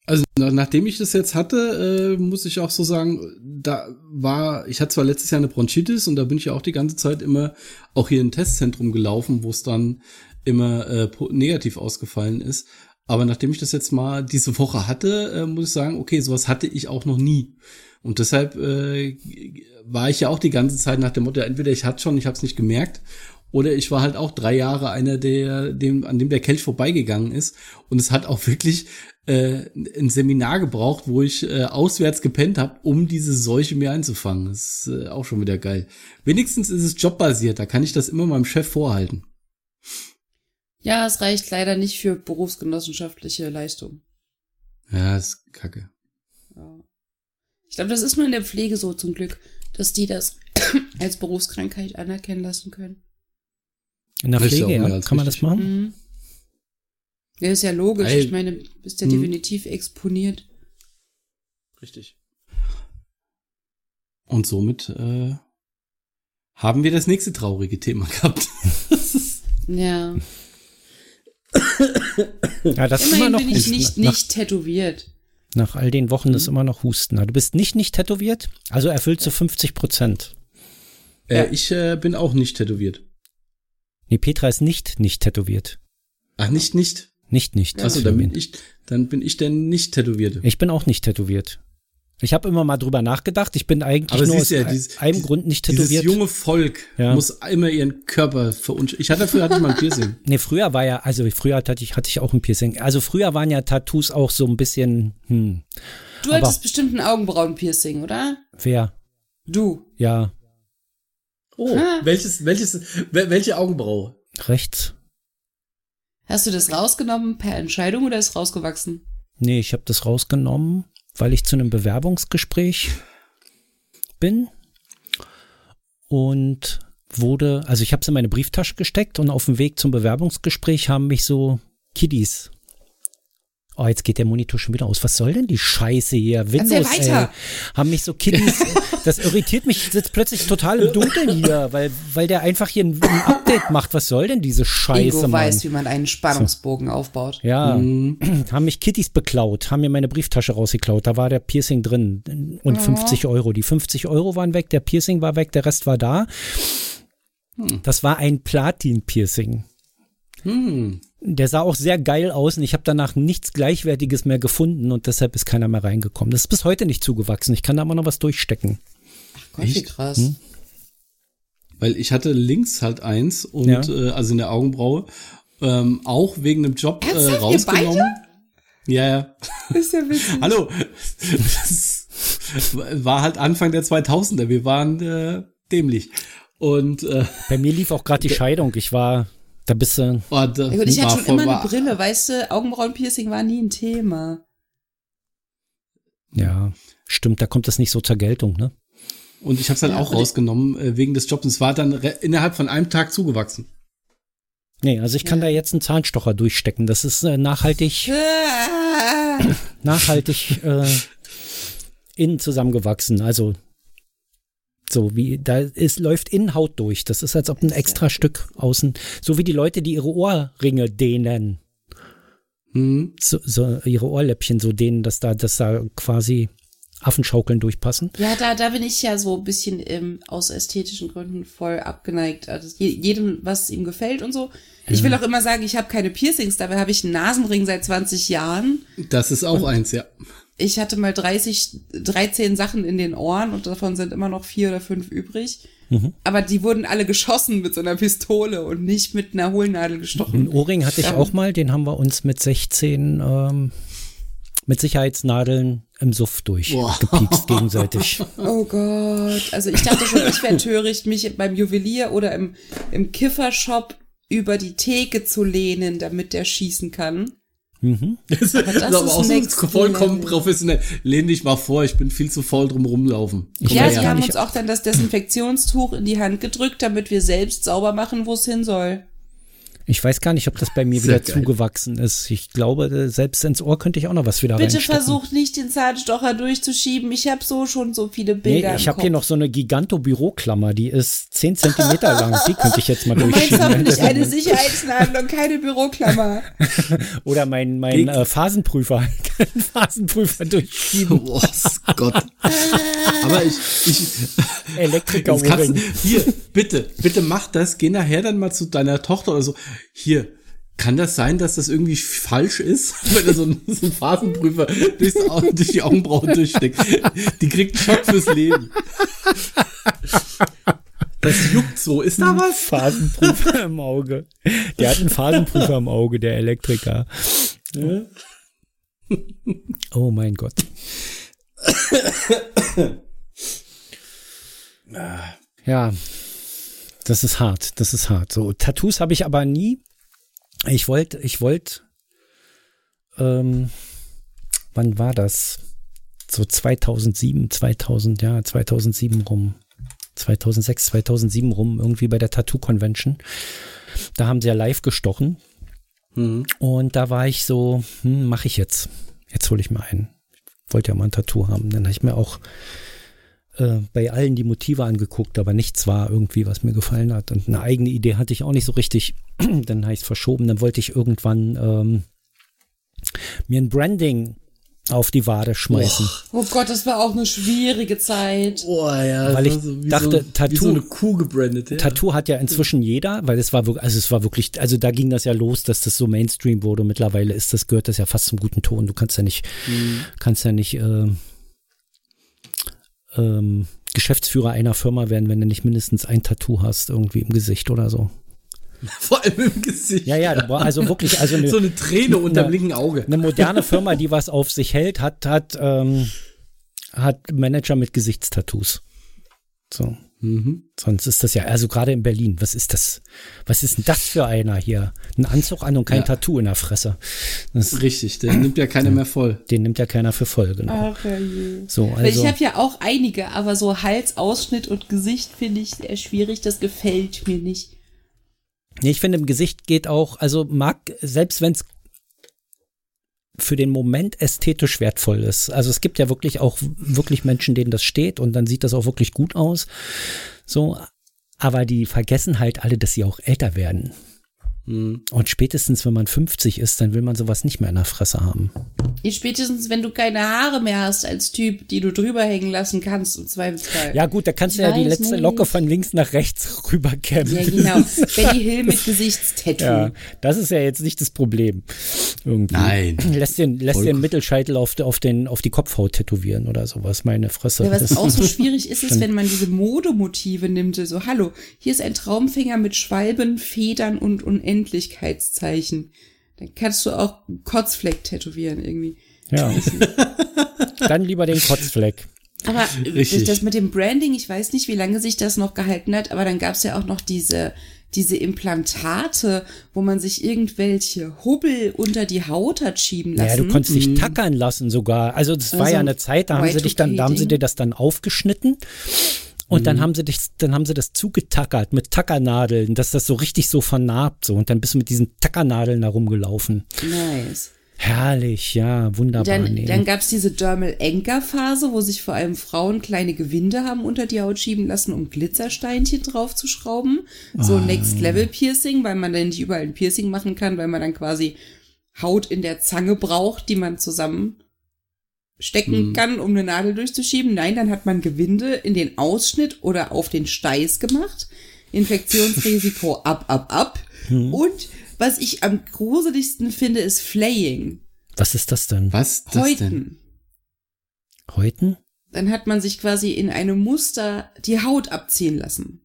Also na, nachdem ich das jetzt hatte, äh, muss ich auch so sagen, da war, ich hatte zwar letztes Jahr eine Bronchitis und da bin ich ja auch die ganze Zeit immer auch hier im Testzentrum gelaufen, wo es dann immer äh, negativ ausgefallen ist. Aber nachdem ich das jetzt mal diese Woche hatte, äh, muss ich sagen, okay, sowas hatte ich auch noch nie. Und deshalb äh, war ich ja auch die ganze Zeit nach dem Motto, entweder ich hatte schon, ich habe es nicht gemerkt, oder ich war halt auch drei Jahre einer, der, dem, an dem der Kelch vorbeigegangen ist. Und es hat auch wirklich äh, ein Seminar gebraucht, wo ich äh, auswärts gepennt habe, um diese Seuche mir einzufangen. Das ist äh, auch schon wieder geil. Wenigstens ist es jobbasiert, da kann ich das immer meinem Chef vorhalten. Ja, es reicht leider nicht für berufsgenossenschaftliche Leistung. Ja, ist kacke. Ja. Ich glaube, das ist nur in der Pflege so zum Glück, dass die das als Berufskrankheit anerkennen lassen können. In der Pflege, ja. als Kann man das machen? Mhm. Ja, ist ja logisch. Ey. Ich meine, bist ja Mhm. definitiv exponiert. Richtig. Und somit äh, haben wir das nächste traurige Thema gehabt. Ja. Ja, das ist immer Immerhin noch bin ich Husten. nicht, nach, nicht tätowiert. nach all den Wochen Mhm. ist immer noch Husten. Na, Du bist nicht nicht tätowiert, also erfüllst du 50 Prozent. äh, ich äh, bin auch nicht tätowiert. Nee, Petra ist nicht nicht tätowiert. Ach, nicht, nicht. Nicht nicht. Achso, dann bin tätowiert. ich, dann bin ich der nicht Tätowierte. Ich bin auch nicht tätowiert. Ich habe immer mal drüber nachgedacht. Ich bin eigentlich Aber nur aus ja, dieses- einem dieses- Grund nicht Dieses tätowiert. junge Volk Ja. muss immer ihren Körper verunsch... Ich hatte dafür hatte ich mal ein Piercing. Nee, früher war ja, also früher hatte ich, hatte ich auch ein Piercing. Also früher waren ja Tattoos auch so ein bisschen, hm, Du Aber- hattest bestimmt ein Augenbrauenpiercing, oder? wer? Du. Ja, Oh, welches, welches, wel- welche Augenbraue? rechts. Hast du das rausgenommen per Entscheidung oder ist rausgewachsen? Nee, ich habe das rausgenommen, weil ich zu einem Bewerbungsgespräch bin und wurde, also ich habe es in meine Brieftasche gesteckt und auf dem Weg zum Bewerbungsgespräch haben mich so Kiddies Oh, jetzt geht der Monitor schon wieder aus. Was soll denn die Scheiße hier? Windows, ey. Haben mich so Kiddies. das irritiert mich jetzt plötzlich total im Dunkeln hier, weil, weil der einfach hier ein, ein Update macht. Was soll denn diese Scheiße, Ingo Mann? weiß, wie man einen Spannungsbogen so. aufbaut. Ja. Mhm. Haben mich Kitties beklaut, haben mir meine Brieftasche rausgeklaut. Da war der Piercing drin und oh. 50 Euro. Die 50 Euro waren weg, der Piercing war weg, der Rest war da. Hm. Das war ein Platin-Piercing. Hm. Der sah auch sehr geil aus und ich habe danach nichts Gleichwertiges mehr gefunden und deshalb ist keiner mehr reingekommen. Das ist bis heute nicht zugewachsen. Ich kann da immer noch was durchstecken. Ach Gott, wie krass. Hm? Weil ich hatte links halt eins und ja. äh, also in der Augenbraue ähm, auch wegen einem Job äh, rausgenommen. Ja, ja. Ist ja witzig. Hallo. Das war halt Anfang der 2000er. Wir waren äh, dämlich. Und äh, bei mir lief auch gerade die Scheidung. Ich war da bist du. Oh, da ja, gut, ich hatte schon immer eine Brille, weißt du, Augenbrauenpiercing war nie ein Thema. Ja, stimmt, da kommt das nicht so zur Geltung, ne? Und ich habe es dann ja, auch rausgenommen äh, wegen des Jobs. Es war dann innerhalb von einem Tag zugewachsen. Nee, also ich kann ja. da jetzt einen Zahnstocher durchstecken. Das ist äh, nachhaltig, nachhaltig äh, innen zusammengewachsen. Also so wie, da ist, läuft Innenhaut durch. Das ist, als ob ein extra Stück außen, so wie die Leute, die ihre Ohrringe dehnen. Mhm. So, so ihre Ohrläppchen so dehnen, dass da, dass da quasi Affenschaukeln durchpassen. Ja, da, da bin ich ja so ein bisschen ähm, aus ästhetischen Gründen voll abgeneigt. Also jedem, was ihm gefällt und so. Ich will auch immer sagen, ich habe keine Piercings, dabei habe ich einen Nasenring seit 20 Jahren. Das ist auch und eins, ja ich hatte mal 30, 13 Sachen in den Ohren und davon sind immer noch vier oder fünf übrig. Mhm. Aber die wurden alle geschossen mit so einer Pistole und nicht mit einer Hohlnadel gestochen. Einen Ohrring hatte ich ähm, auch mal, den haben wir uns mit 16 ähm, mit Sicherheitsnadeln im Suff durchgepiekst gegenseitig. Oh Gott. Also ich dachte schon, ich wäre töricht, mich beim Juwelier oder im, im Kiffershop über die Theke zu lehnen, damit der schießen kann. Mhm. Das, aber das, ist aber auch so vollkommen Level. professionell. Lehn dich mal vor, ich bin viel zu faul drum rumlaufen. Komm ja, sie haben uns auch dann das Desinfektionstuch in die Hand gedrückt, damit wir selbst sauber machen, wo es hin soll. Ich weiß gar nicht, ob das bei mir Sehr wieder geil. zugewachsen ist. Ich glaube, äh, selbst ins Ohr könnte ich auch noch was wieder Bitte versucht nicht den Zahnstocher durchzuschieben. Ich habe so schon so viele Bilder. Nee, ich habe hier noch so eine Giganto-Büroklammer, die ist 10 Zentimeter lang. Die könnte ich jetzt mal durchschieben. Du meinst hoffentlich eine Sicherheitsnadel und keine Büroklammer. Oder mein, mein äh, Phasenprüfer. Phasenprüfer durchschieben. Oh Gott. Aber ich, ich Elektriker Hier, bitte, bitte mach das. Geh nachher dann mal zu deiner Tochter oder so hier, kann das sein, dass das irgendwie falsch ist, wenn er so einen, so einen Phasenprüfer durchs, durch die Augenbrauen durchsteckt? Die kriegt einen Schock fürs Leben. Das juckt so. Ist da was? Phasenprüfer im Auge. Der hat einen Phasenprüfer im Auge, der Elektriker. Ja. Oh mein Gott. Ja, das ist hart, das ist hart. So, Tattoos habe ich aber nie. Ich wollte, ich wollte, ähm, wann war das? So 2007, 2000, ja, 2007 rum. 2006, 2007 rum, irgendwie bei der Tattoo Convention. Da haben sie ja live gestochen. Mhm. Und da war ich so, hm, mache ich jetzt. Jetzt hole ich mir einen. Ich wollte ja mal ein Tattoo haben. Dann habe ich mir auch äh, bei allen die Motive angeguckt, aber nichts war irgendwie, was mir gefallen hat. Und eine eigene Idee hatte ich auch nicht so richtig. dann heißt verschoben. Dann wollte ich irgendwann ähm, mir ein Branding auf die Wade schmeißen. Oh, oh Gott, das war auch eine schwierige Zeit. Oh ja, weil ich so, dachte, so, Tattoo, so eine Kuh gebrandet. Ja. Tattoo hat ja inzwischen jeder, weil es war wirklich, also es war wirklich, also da ging das ja los, dass das so Mainstream wurde. Mittlerweile ist das gehört das ja fast zum guten Ton. Du kannst ja nicht, mhm. kannst ja nicht äh, ähm, Geschäftsführer einer Firma werden, wenn du nicht mindestens ein Tattoo hast, irgendwie im Gesicht oder so. Vor allem im Gesicht. Ja, ja, also wirklich, also eine, so eine Träne unter dem linken Auge. Eine moderne Firma, die was auf sich hält, hat, hat, ähm, hat Manager mit Gesichtstattoos. So. Mhm. Sonst ist das ja, also gerade in Berlin, was ist das? Was ist denn das für einer hier? Ein Anzug an und kein ja. Tattoo in der Fresse. Das, Richtig, den nimmt ja keiner mehr voll. Den nimmt ja keiner für voll, genau. Ach, ja, so, also. Ich habe ja auch einige, aber so Hals, Ausschnitt und Gesicht finde ich sehr schwierig. Das gefällt mir nicht. Nee, ich finde, im Gesicht geht auch, also mag, selbst wenn es für den Moment ästhetisch wertvoll ist. Also es gibt ja wirklich auch wirklich Menschen, denen das steht und dann sieht das auch wirklich gut aus. So, aber die vergessen halt alle, dass sie auch älter werden. Mhm. Und spätestens, wenn man 50 ist, dann will man sowas nicht mehr in der Fresse haben. Spätestens, wenn du keine Haare mehr hast als Typ, die du drüber hängen lassen kannst, im Zweifelsfall. Ja gut, da kannst ich du ja die letzte nicht. Locke von links nach rechts rüberkämmen. Ja genau, Benny Hill mit Gesichtstattoo. Ja, das ist ja jetzt nicht das Problem. Irgendwie. Nein. Lässt den, lässt den Mittelscheitel auf, auf, den, auf die Kopfhaut tätowieren oder sowas, meine Fresse. Ja, was das auch so schwierig ist, ist, wenn man diese Modemotive nimmt, so, hallo, hier ist ein Traumfänger mit Schwalben, Federn und Unendlichkeit Unendlichkeitszeichen. Dann kannst du auch einen Kotzfleck tätowieren irgendwie. Ja. Dann lieber den Kotzfleck. Aber Richtig. das mit dem Branding, ich weiß nicht, wie lange sich das noch gehalten hat, aber dann gab es ja auch noch diese, diese Implantate, wo man sich irgendwelche Hubbel unter die Haut hat schieben lassen. Ja, du konntest dich mhm. tackern lassen sogar. Also das war also ja eine Zeit, da haben sie dich dann, da haben sie dir das dann aufgeschnitten und mhm. dann haben sie dich, dann haben sie das zugetackert mit Tackernadeln, dass das so richtig so vernarbt so. Und dann bist du mit diesen Tackernadeln da rumgelaufen. Nice. Herrlich, ja, wunderbar. Dann, nee. dann gab es diese Dermal Anchor Phase, wo sich vor allem Frauen kleine Gewinde haben unter die Haut schieben lassen, um Glitzersteinchen draufzuschrauben. So oh. Next Level Piercing, weil man dann nicht überall ein Piercing machen kann, weil man dann quasi Haut in der Zange braucht, die man zusammen stecken mhm. kann, um eine Nadel durchzuschieben. Nein, dann hat man Gewinde in den Ausschnitt oder auf den Steiß gemacht. Infektionsrisiko ab, ab, ab. Mhm. Und was ich am gruseligsten finde, ist Flaying. Was ist das denn? Was das Häuten. denn? Häuten? Dann hat man sich quasi in einem Muster die Haut abziehen lassen.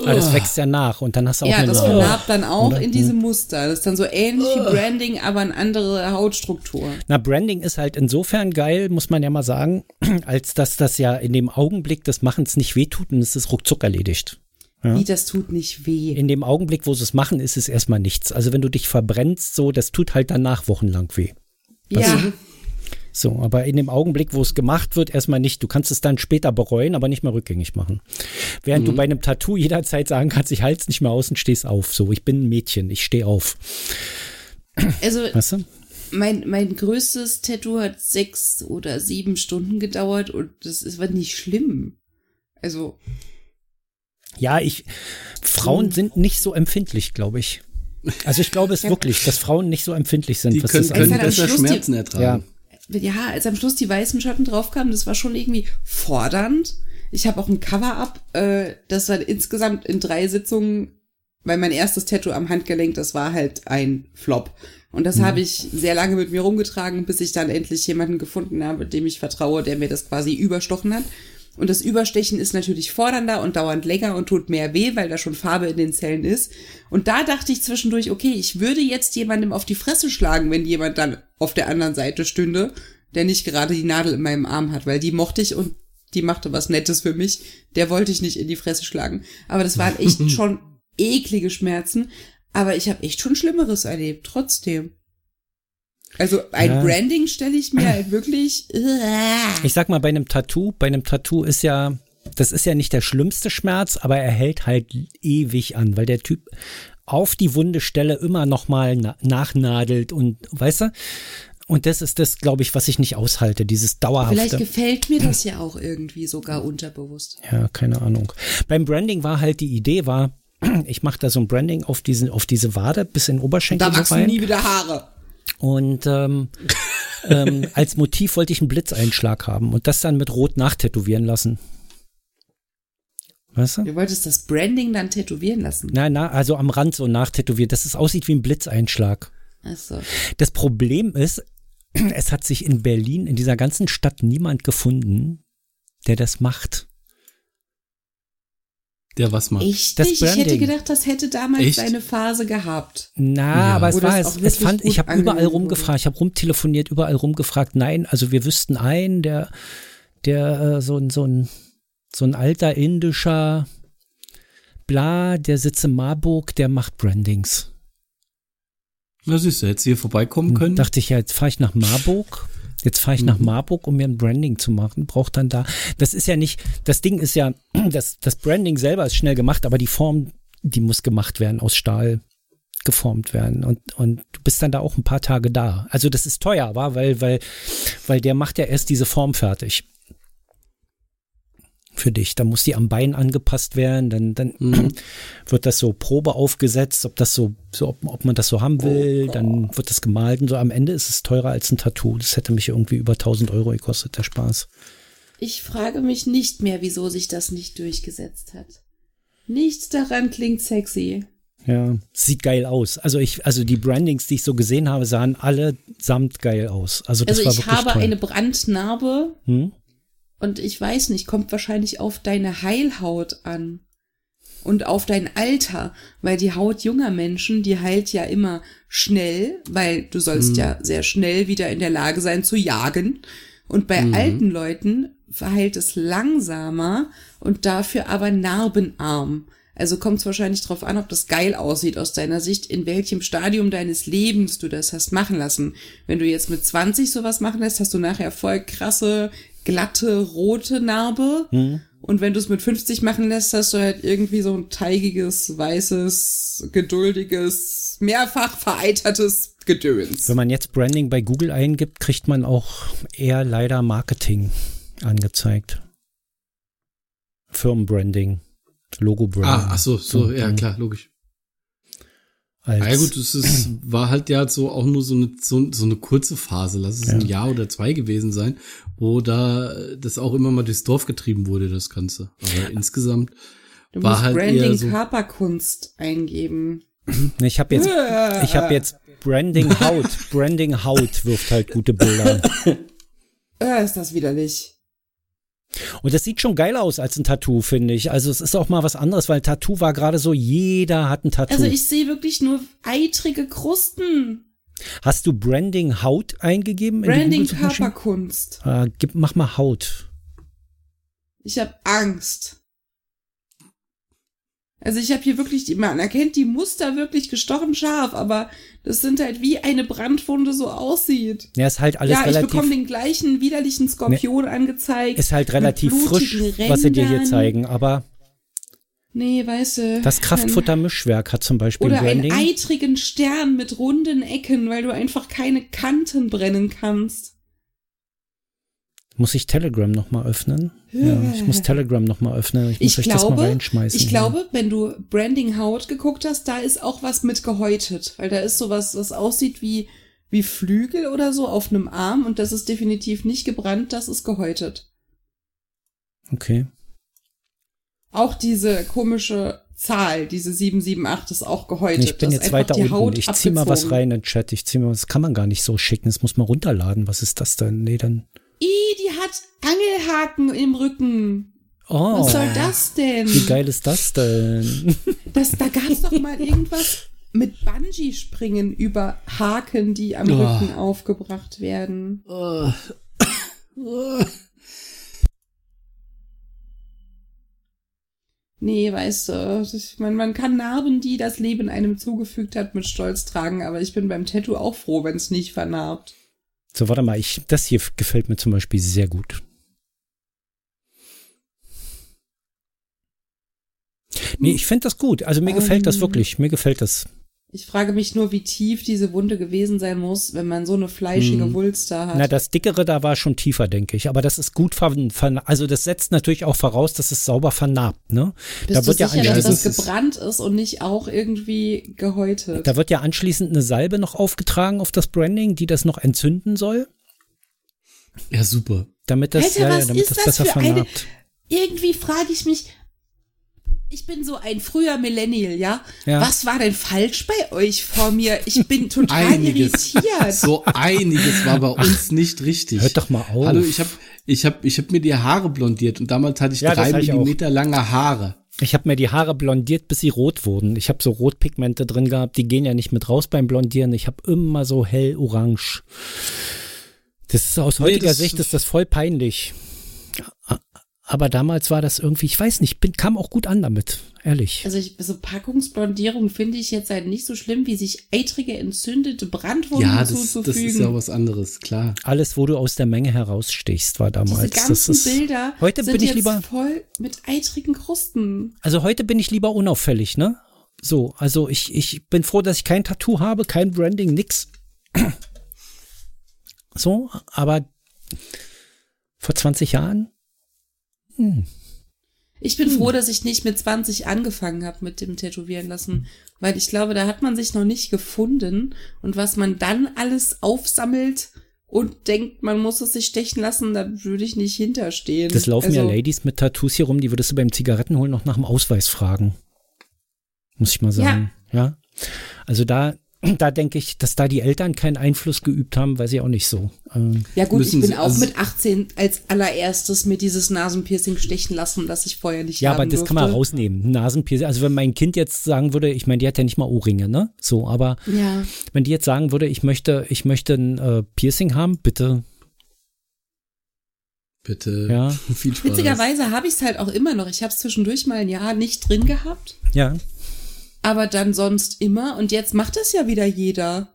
Aber das wächst ja nach und dann hast du auch ja, eine Ja, das vernarbt dann auch Oder? in diesem Muster. Das ist dann so ähnlich wie Branding, aber eine andere Hautstruktur. Na, Branding ist halt insofern geil, muss man ja mal sagen, als dass das ja in dem Augenblick des Machens nicht wehtut und es ist ruckzuck erledigt. Ja. Wie, das tut nicht weh. In dem Augenblick, wo sie es machen, ist es erstmal nichts. Also wenn du dich verbrennst, so, das tut halt danach wochenlang weh. Was ja. So, aber in dem Augenblick, wo es gemacht wird, erstmal nicht. Du kannst es dann später bereuen, aber nicht mehr rückgängig machen. Während mhm. du bei einem Tattoo jederzeit sagen kannst, ich halte es nicht mehr aus und stehst auf. So, ich bin ein Mädchen, ich stehe auf. Also, weißt du? mein, mein größtes Tattoo hat sechs oder sieben Stunden gedauert und das ist, war nicht schlimm. Also. Ja, ich, Frauen sind nicht so empfindlich, glaube ich. Also ich glaube es ja. wirklich, dass Frauen nicht so empfindlich sind. Die können, können besser Schmerzen ertragen. Ja ja, als am Schluss die weißen Schatten draufkamen, das war schon irgendwie fordernd. Ich habe auch ein Cover-up, äh, das war insgesamt in drei Sitzungen, weil mein erstes Tattoo am Handgelenk, das war halt ein Flop. Und das mhm. habe ich sehr lange mit mir rumgetragen, bis ich dann endlich jemanden gefunden habe, dem ich vertraue, der mir das quasi überstochen hat. Und das Überstechen ist natürlich fordernder und dauernd länger und tut mehr weh, weil da schon Farbe in den Zellen ist. Und da dachte ich zwischendurch, okay, ich würde jetzt jemandem auf die Fresse schlagen, wenn jemand dann auf der anderen Seite stünde, der nicht gerade die Nadel in meinem Arm hat, weil die mochte ich und die machte was Nettes für mich. Der wollte ich nicht in die Fresse schlagen. Aber das waren echt schon eklige Schmerzen. Aber ich habe echt schon Schlimmeres erlebt, trotzdem. Also ein ja. Branding stelle ich mir halt wirklich. Ich sag mal, bei einem Tattoo, bei einem Tattoo ist ja, das ist ja nicht der schlimmste Schmerz, aber er hält halt ewig an, weil der Typ auf die wunde Stelle immer nochmal na nachnadelt und, weißt du? Und das ist das, glaube ich, was ich nicht aushalte, dieses dauerhafte. Vielleicht gefällt mir das ja auch irgendwie sogar unterbewusst. Ja, keine Ahnung. Beim Branding war halt die Idee war, ich mache da so ein Branding auf diese, auf diese Wade bis in den Oberschenkel. Da wachsen rein. nie wieder Haare. Und ähm, ähm, als Motiv wollte ich einen Blitzeinschlag haben und das dann mit Rot nachtätowieren lassen. Weißt du? Du wolltest das Branding dann tätowieren lassen? Nein, na, also am Rand so nachtätowiert, dass es aussieht wie ein Blitzeinschlag. Ach so. Das Problem ist, es hat sich in Berlin, in dieser ganzen Stadt niemand gefunden, der das macht der was macht. Echt das nicht? Ich hätte gedacht, das hätte damals Echt? seine Phase gehabt. Na, ja. aber es war es, es fand, ich habe überall rumgefragt, ich habe rumtelefoniert, überall rumgefragt. Nein, also wir wüssten einen, der, der äh, so ein so ein so ein alter indischer Bla, der sitzt in Marburg, der macht Brandings. Na siehst du, hättest du hier vorbeikommen können. Dachte ich ja, jetzt fahre ich nach Marburg. Jetzt fahre ich nach Mhm. Marburg, um mir ein Branding zu machen. Braucht dann da. Das ist ja nicht, das Ding ist ja, das, das Branding selber ist schnell gemacht, aber die Form, die muss gemacht werden, aus Stahl geformt werden. Und, und du bist dann da auch ein paar Tage da. Also das ist teuer, war, weil, weil, weil der macht ja erst diese Form fertig. Für dich. Da muss die am Bein angepasst werden, dann, dann Mhm. wird das so Probe aufgesetzt, ob das so, so ob, ob man das so haben will, dann wird das gemalt und so. Am Ende ist es teurer als ein Tattoo. Das hätte mich irgendwie über 1000 Euro gekostet, der Spaß. Ich frage mich nicht mehr, wieso sich das nicht durchgesetzt hat. Nichts daran klingt sexy. Ja, sieht geil aus. Also ich, also die Brandings, die ich so gesehen habe, sahen alle samt geil aus. Also das Also war ich wirklich habe toll. eine Brandnarbe hm? Und ich weiß nicht, kommt wahrscheinlich auf deine Heilhaut an. Und auf dein Alter, weil die Haut junger Menschen, die heilt ja immer schnell, weil du sollst Mhm. ja sehr schnell wieder in der Lage sein zu jagen. Und bei Mhm. alten Leuten verheilt es langsamer und dafür aber narbenarm. Also kommt es wahrscheinlich drauf an, ob das geil aussieht aus deiner Sicht, in welchem Stadium deines Lebens du das hast machen lassen. Wenn du jetzt mit 20 sowas machen lässt, hast du nachher voll krasse, glatte, rote Narbe. Hm? Und wenn du es mit 50 machen lässt, hast du halt irgendwie so ein teigiges, weißes, geduldiges, mehrfach vereitertes Gedöns. Wenn man jetzt Branding bei Google eingibt, kriegt man auch eher leider Marketing angezeigt. Firmenbranding, Logo-Branding. Ah, ach so, so, ja, klar, logisch. Als, Ja gut, es ist, war halt ja so auch nur so eine, so, so eine kurze Phase, lass es Ja. ein Jahr oder zwei gewesen sein, wo da das auch immer mal durchs Dorf getrieben wurde, das Ganze. Aber insgesamt Du war musst halt eher Branding so- Körperkunst eingeben. Ich habe jetzt, ich habe jetzt Branding Haut. Branding Haut wirft halt gute Bilder. Äh, ist das widerlich. Und das sieht schon geil aus als ein Tattoo, finde ich. Also es ist auch mal was anderes, weil Tattoo war gerade so, jeder hat ein Tattoo. Also ich sehe wirklich nur eitrige Krusten. Hast du Branding Haut eingegeben? Branding? Körperkunst. Äh, gib, mach mal Haut. Ich habe Angst. Also ich habe hier wirklich, die, man erkennt die Muster wirklich gestochen scharf, aber das sind halt wie eine Brandwunde so aussieht. Ja, ist halt alles ja, ich relativ, bekomme den gleichen widerlichen Skorpion angezeigt. ist halt relativ frisch, blutigen was sie dir hier Rändern. zeigen. Aber Nee, weißt du. das Kraftfutter-Mischwerk hat zum Beispiel Oder Branding. einen eitrigen Stern mit runden Ecken, weil du einfach keine Kanten brennen kannst. Muss ich Telegram nochmal öffnen? Ja, ich muss Telegram nochmal öffnen. Ich muss Ich euch das mal glaube, reinschmeißen. ich ja. glaube, wenn du Branding Haut geguckt hast, da ist auch was mit gehäutet, weil da ist sowas, was aussieht wie wie Flügel oder so auf einem Arm und das ist definitiv nicht gebrannt, das ist gehäutet. Okay. Auch diese komische Zahl, diese 778 ist auch gehäutet. Ich bin jetzt weiter die unten. Haut Ich zieh mal was abgezogen. rein in den Chat. Ich zieh mal, das kann man gar nicht so schicken. Das muss man runterladen. Was ist das denn? Nee, dann. Ih, die hat Angelhaken im Rücken. Oh. Was soll das denn? Wie geil ist das denn? Das, da gab's doch mal irgendwas mit Bungee-Springen über Haken, die am Oh. Rücken aufgebracht werden. Nee, weißt du, ich mein, man kann Narben, die das Leben einem zugefügt hat, mit Stolz tragen, aber ich bin beim Tattoo auch froh, wenn es nicht vernarbt. So, warte mal. Ich, das hier gefällt mir zum Beispiel sehr gut. Nee, ich finde das gut. Also mir gefällt das Ähm. wirklich. Mir gefällt das. Ich frage mich nur, wie tief diese Wunde gewesen sein muss, wenn man so eine fleischige Hm. Wulst da hat. Na, das dickere da war schon tiefer, denke ich. Aber das ist gut ver, ver also das setzt natürlich auch voraus, dass es sauber vernarbt, ne? Bist da du wird ja sicher, dass anschließend- das ist- gebrannt ist und nicht auch irgendwie gehäutet? Da wird ja anschließend eine Salbe noch aufgetragen auf das Branding, die das noch entzünden soll, Ja, super. damit das, Alter, ja, damit ist das das besser für eine- vernarbt. Irgendwie frage ich mich, ich bin so ein früher Millennial, ja? Ja. Was war denn falsch bei euch vor mir? Ich bin total Einiges. irritiert. So einiges war bei uns nicht richtig. Hört doch mal auf. Hallo, ich habe ich hab, ich hab mir die Haare blondiert und damals hatte ich Ja, drei. Millimeter lange Haare. Ich habe mir die Haare blondiert, bis sie rot wurden. Ich habe so Rotpigmente drin gehabt, die gehen ja nicht mit raus beim Blondieren. Ich habe immer so hell orange. Das ist aus Nee, heutiger das- Sicht ist das voll peinlich. Aber damals war das irgendwie, ich weiß nicht, bin, kam auch gut an damit, ehrlich. Also ich, so Packungsblondierung finde ich jetzt halt nicht so schlimm, wie sich eitrige, entzündete Brandwunden Ja, das, zuzufügen. das ist ja was anderes, klar. Alles, wo du aus der Menge herausstichst, war damals. Diese das ganzen ist, Bilder heute sind bin ich lieber, voll mit eitrigen Krusten. also heute bin ich lieber unauffällig, ne? So, also ich, ich bin froh, dass ich kein Tattoo habe, kein Branding, nix. So, aber vor 20 Jahren? Hm. Ich bin froh, dass ich nicht mit 20 angefangen habe mit dem Tätowieren lassen, weil ich glaube, da hat man sich noch nicht gefunden und was man dann alles aufsammelt und denkt, man muss es sich stechen lassen, da würde ich nicht hinterstehen. Das laufen ja Also, Ladies mit Tattoos hier rum, die würdest du beim Zigarettenholen noch nach dem Ausweis fragen. Muss ich mal sagen. Ja. Also da, da denke ich, dass da die Eltern keinen Einfluss geübt haben, weiß ich auch nicht so. Ähm, Ja gut, ich bin Sie- auch also- mit 18 als allererstes mir dieses Nasenpiercing stechen lassen, das ich vorher nicht ja, aber das kann man durfte. rausnehmen. Nasenpiercing. Also wenn mein Kind jetzt sagen würde, ich meine, die hat ja nicht mal Ohrringe, ne? So, aber Ja, wenn die jetzt sagen würde, ich möchte, ich möchte ein äh, Piercing haben, bitte, Bitte. Ja. Viel Spaß. witzigerweise habe ich es halt auch immer noch. Ich habe es zwischendurch mal ein Jahr nicht drin gehabt, ja. Aber dann sonst immer und jetzt macht es ja wieder jeder.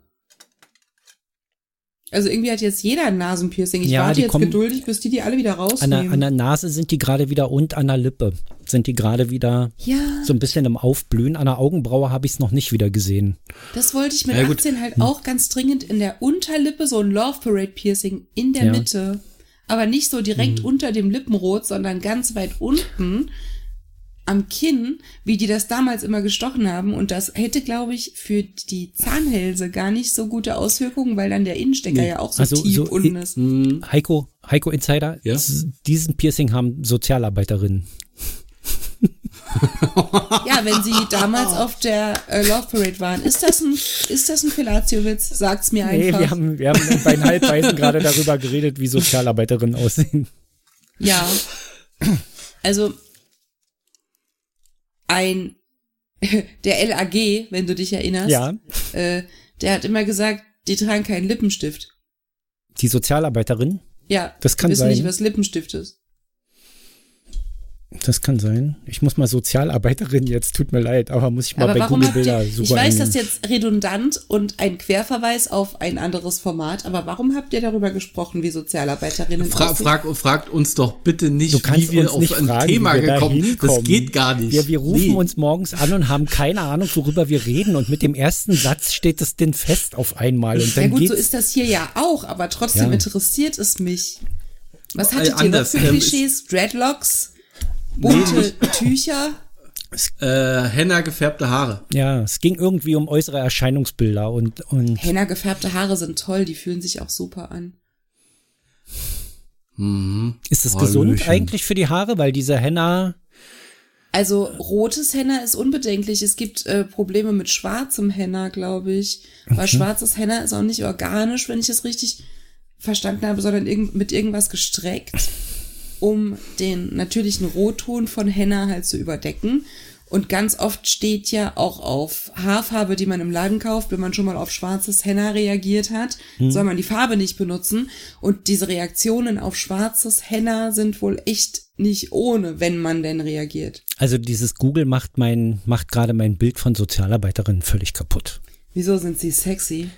Also irgendwie hat jetzt jeder ein Nasenpiercing. Ich Ja, warte jetzt geduldig, bis die die alle wieder An rausnehmen. der, an der Nase sind die gerade wieder und an der Lippe sind die gerade wieder ja, so ein bisschen im Aufblühen. An der Augenbraue habe ich es noch nicht wieder gesehen. das wollte ich mit Ja, gut. 18 halt auch ganz dringend in der Unterlippe so ein Love Parade Piercing in der Ja. Mitte. Aber nicht so direkt unter dem Lippenrot, sondern ganz weit unten am Kinn, wie die das damals immer gestochen haben. Und das hätte, glaube ich, für die Zahnhälse gar nicht so gute Auswirkungen, weil dann der Innenstecker ja auch so Also tief so unten ist. Hm, Heiko, Heiko Insider, Ja? diesen Piercing haben Sozialarbeiterinnen. Ja, wenn sie damals auf der äh, Love Parade waren. Ist das ein, ist das ein Fellatio-Witz? Sagt's mir Nee, einfach. wir haben, wir haben bei den Halbweisen gerade darüber geredet, wie Sozialarbeiterinnen aussehen. Ja. Also ein der LAG, wenn du dich erinnerst, Ja, äh, der hat immer gesagt, die tragen keinen Lippenstift. die Sozialarbeiterin, Ja, Das kann die wissen sein. nicht, was Lippenstift ist. Das kann sein. Ich muss mal Sozialarbeiterin jetzt, tut mir leid, aber muss ich mal Aber bei Google Bilder ich suchen. weiß, das ist jetzt redundant und ein Querverweis auf ein anderes Format, aber warum habt ihr darüber gesprochen, wie Sozialarbeiterinnen Fra frag, fragt uns doch bitte nicht, Du kannst wie wir uns auf nicht ein fragen, Thema gekommen sind. Das geht gar nicht. Wir, wir rufen Nee. uns morgens an und haben keine Ahnung, worüber wir reden. Und mit dem ersten Satz steht es denn fest auf einmal. Und dann Ja gut, geht's, so ist das hier ja auch, aber trotzdem Ja. interessiert es mich. Was Äh, hattet ihr noch anders, für ähm, Klischees? Dreadlocks? Bunte Tücher? Äh, Henna gefärbte Haare. ja, es ging irgendwie um äußere Erscheinungsbilder und, und Henna gefärbte Haare sind toll, die fühlen sich auch super an. ist es Hallöchen. gesund eigentlich für die Haare? Weil diese Henna, Also rotes Henna ist unbedenklich. Es gibt äh, Probleme mit schwarzem Henna, glaube ich. Weil schwarzes Henna ist auch nicht organisch, wenn ich es richtig verstanden habe, sondern irgend mit irgendwas gestreckt, um den natürlichen Rotton von Henna halt zu überdecken. Und ganz oft steht ja auch auf Haarfarbe, die man im Laden kauft, wenn man schon mal auf schwarzes Henna reagiert hat, soll man die Farbe nicht benutzen. Und diese Reaktionen auf schwarzes Henna sind wohl echt nicht ohne, wenn man denn reagiert. also dieses Google macht mein, macht gerade mein Bild von Sozialarbeiterinnen völlig kaputt. Wieso sind sie sexy?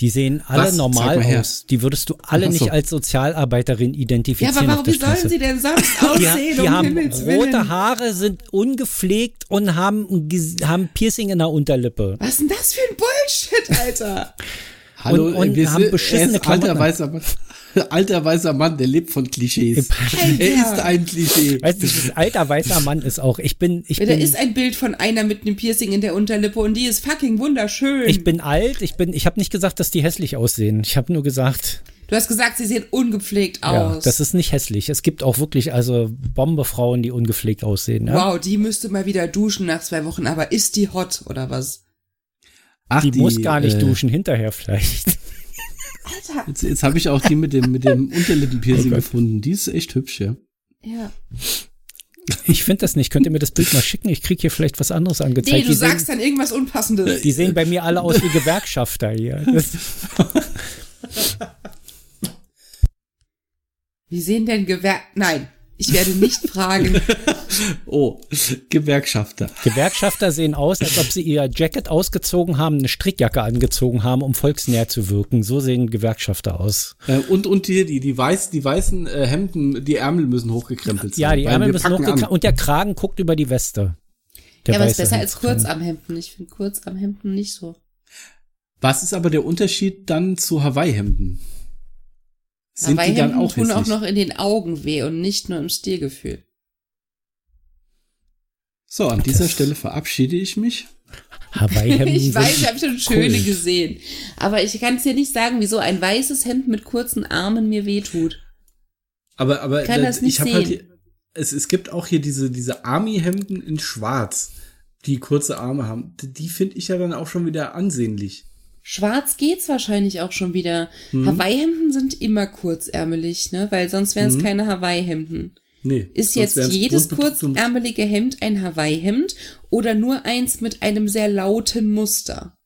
Die sehen alle Was? Normal aus. Die würdest du alle so. nicht als Sozialarbeiterin Ja, identifizieren. aber auf warum, sollen sie denn sonst Die, aussehen, die um haben Himmels rote Willen? Haare, sind ungepflegt und haben, haben Piercing in der Unterlippe. Was ist denn das für ein Bullshit, Alter? Hallo, Und- und wir haben sind, beschissene er ist alter weißer Mann. Alter weißer Mann, der lebt von Klischees. er ist ein Klischee. Weißt du, dieses alter weißer Mann ist auch, ich bin, ich Da bin, ist ein Bild von einer mit einem Piercing in der Unterlippe und die ist fucking wunderschön. ich bin alt, ich bin, ich habe nicht gesagt, dass die hässlich aussehen. Ich habe nur gesagt, du hast gesagt, sie sehen ungepflegt ja, aus. das ist nicht hässlich. Es gibt auch wirklich, also Bombefrauen, die ungepflegt aussehen. Ja? wow, die müsste mal wieder duschen nach zwei Wochen, aber ist die hot oder was? Ach, Die, muss gar nicht äh, duschen, hinterher vielleicht. Alter. Jetzt, jetzt habe ich auch die mit dem, mit dem Unterlippenpiercing Oh gefunden. Die ist echt hübsch, ja. Ja. Ich finde das nicht. Könnt ihr mir das Bild mal schicken? Ich krieg hier vielleicht was anderes angezeigt. Nee, du die, sagst sehen, dann irgendwas Unpassendes. die sehen bei mir alle aus wie Gewerkschafter hier. Wie sehen denn Gewer... Nein. Ich werde nicht fragen. Oh, Gewerkschafter. Gewerkschafter sehen aus, als ob sie ihr Jacket ausgezogen haben, eine Strickjacke angezogen haben, um volksnäher zu wirken. So sehen Gewerkschafter aus. Äh, und, und die, die, die, weiß, die weißen äh, Hemden, die Ärmel müssen hochgekrempelt sein. Ja, die Ärmel müssen hochgekrempelt und der Kragen guckt über die Weste. Der ja, aber ist besser als Hemdskragen. Kurzarmhemden. Ich finde Kurzarmhemden nicht so. Was ist aber der Unterschied dann zu Hawaii-Hemden? Sind die dann auch tun auch noch in den Augen weh und nicht nur im Stilgefühl. So, an dieser Stelle verabschiede ich mich. Hawaii-Hemden Ich weiß, ich habe schon schöne cool. gesehen. Aber ich kann es dir nicht sagen, wieso ein weißes Hemd mit kurzen Armen mir wehtut. Aber, aber Kann da- das nicht ich habe halt hier, es, es gibt auch hier diese, diese Army-Hemden in Schwarz, die kurze Arme haben. Die, die finde ich ja dann auch schon wieder ansehnlich. Schwarz geht's wahrscheinlich auch schon wieder. Mhm. Hawaii-Hemden sind immer kurzärmelig, ne? Weil sonst wären es Mhm. keine Hawaii-Hemden. Nee. Ist jetzt jedes kurzärmelige Hemd ein Hawaii-Hemd oder nur eins mit einem sehr lauten Muster?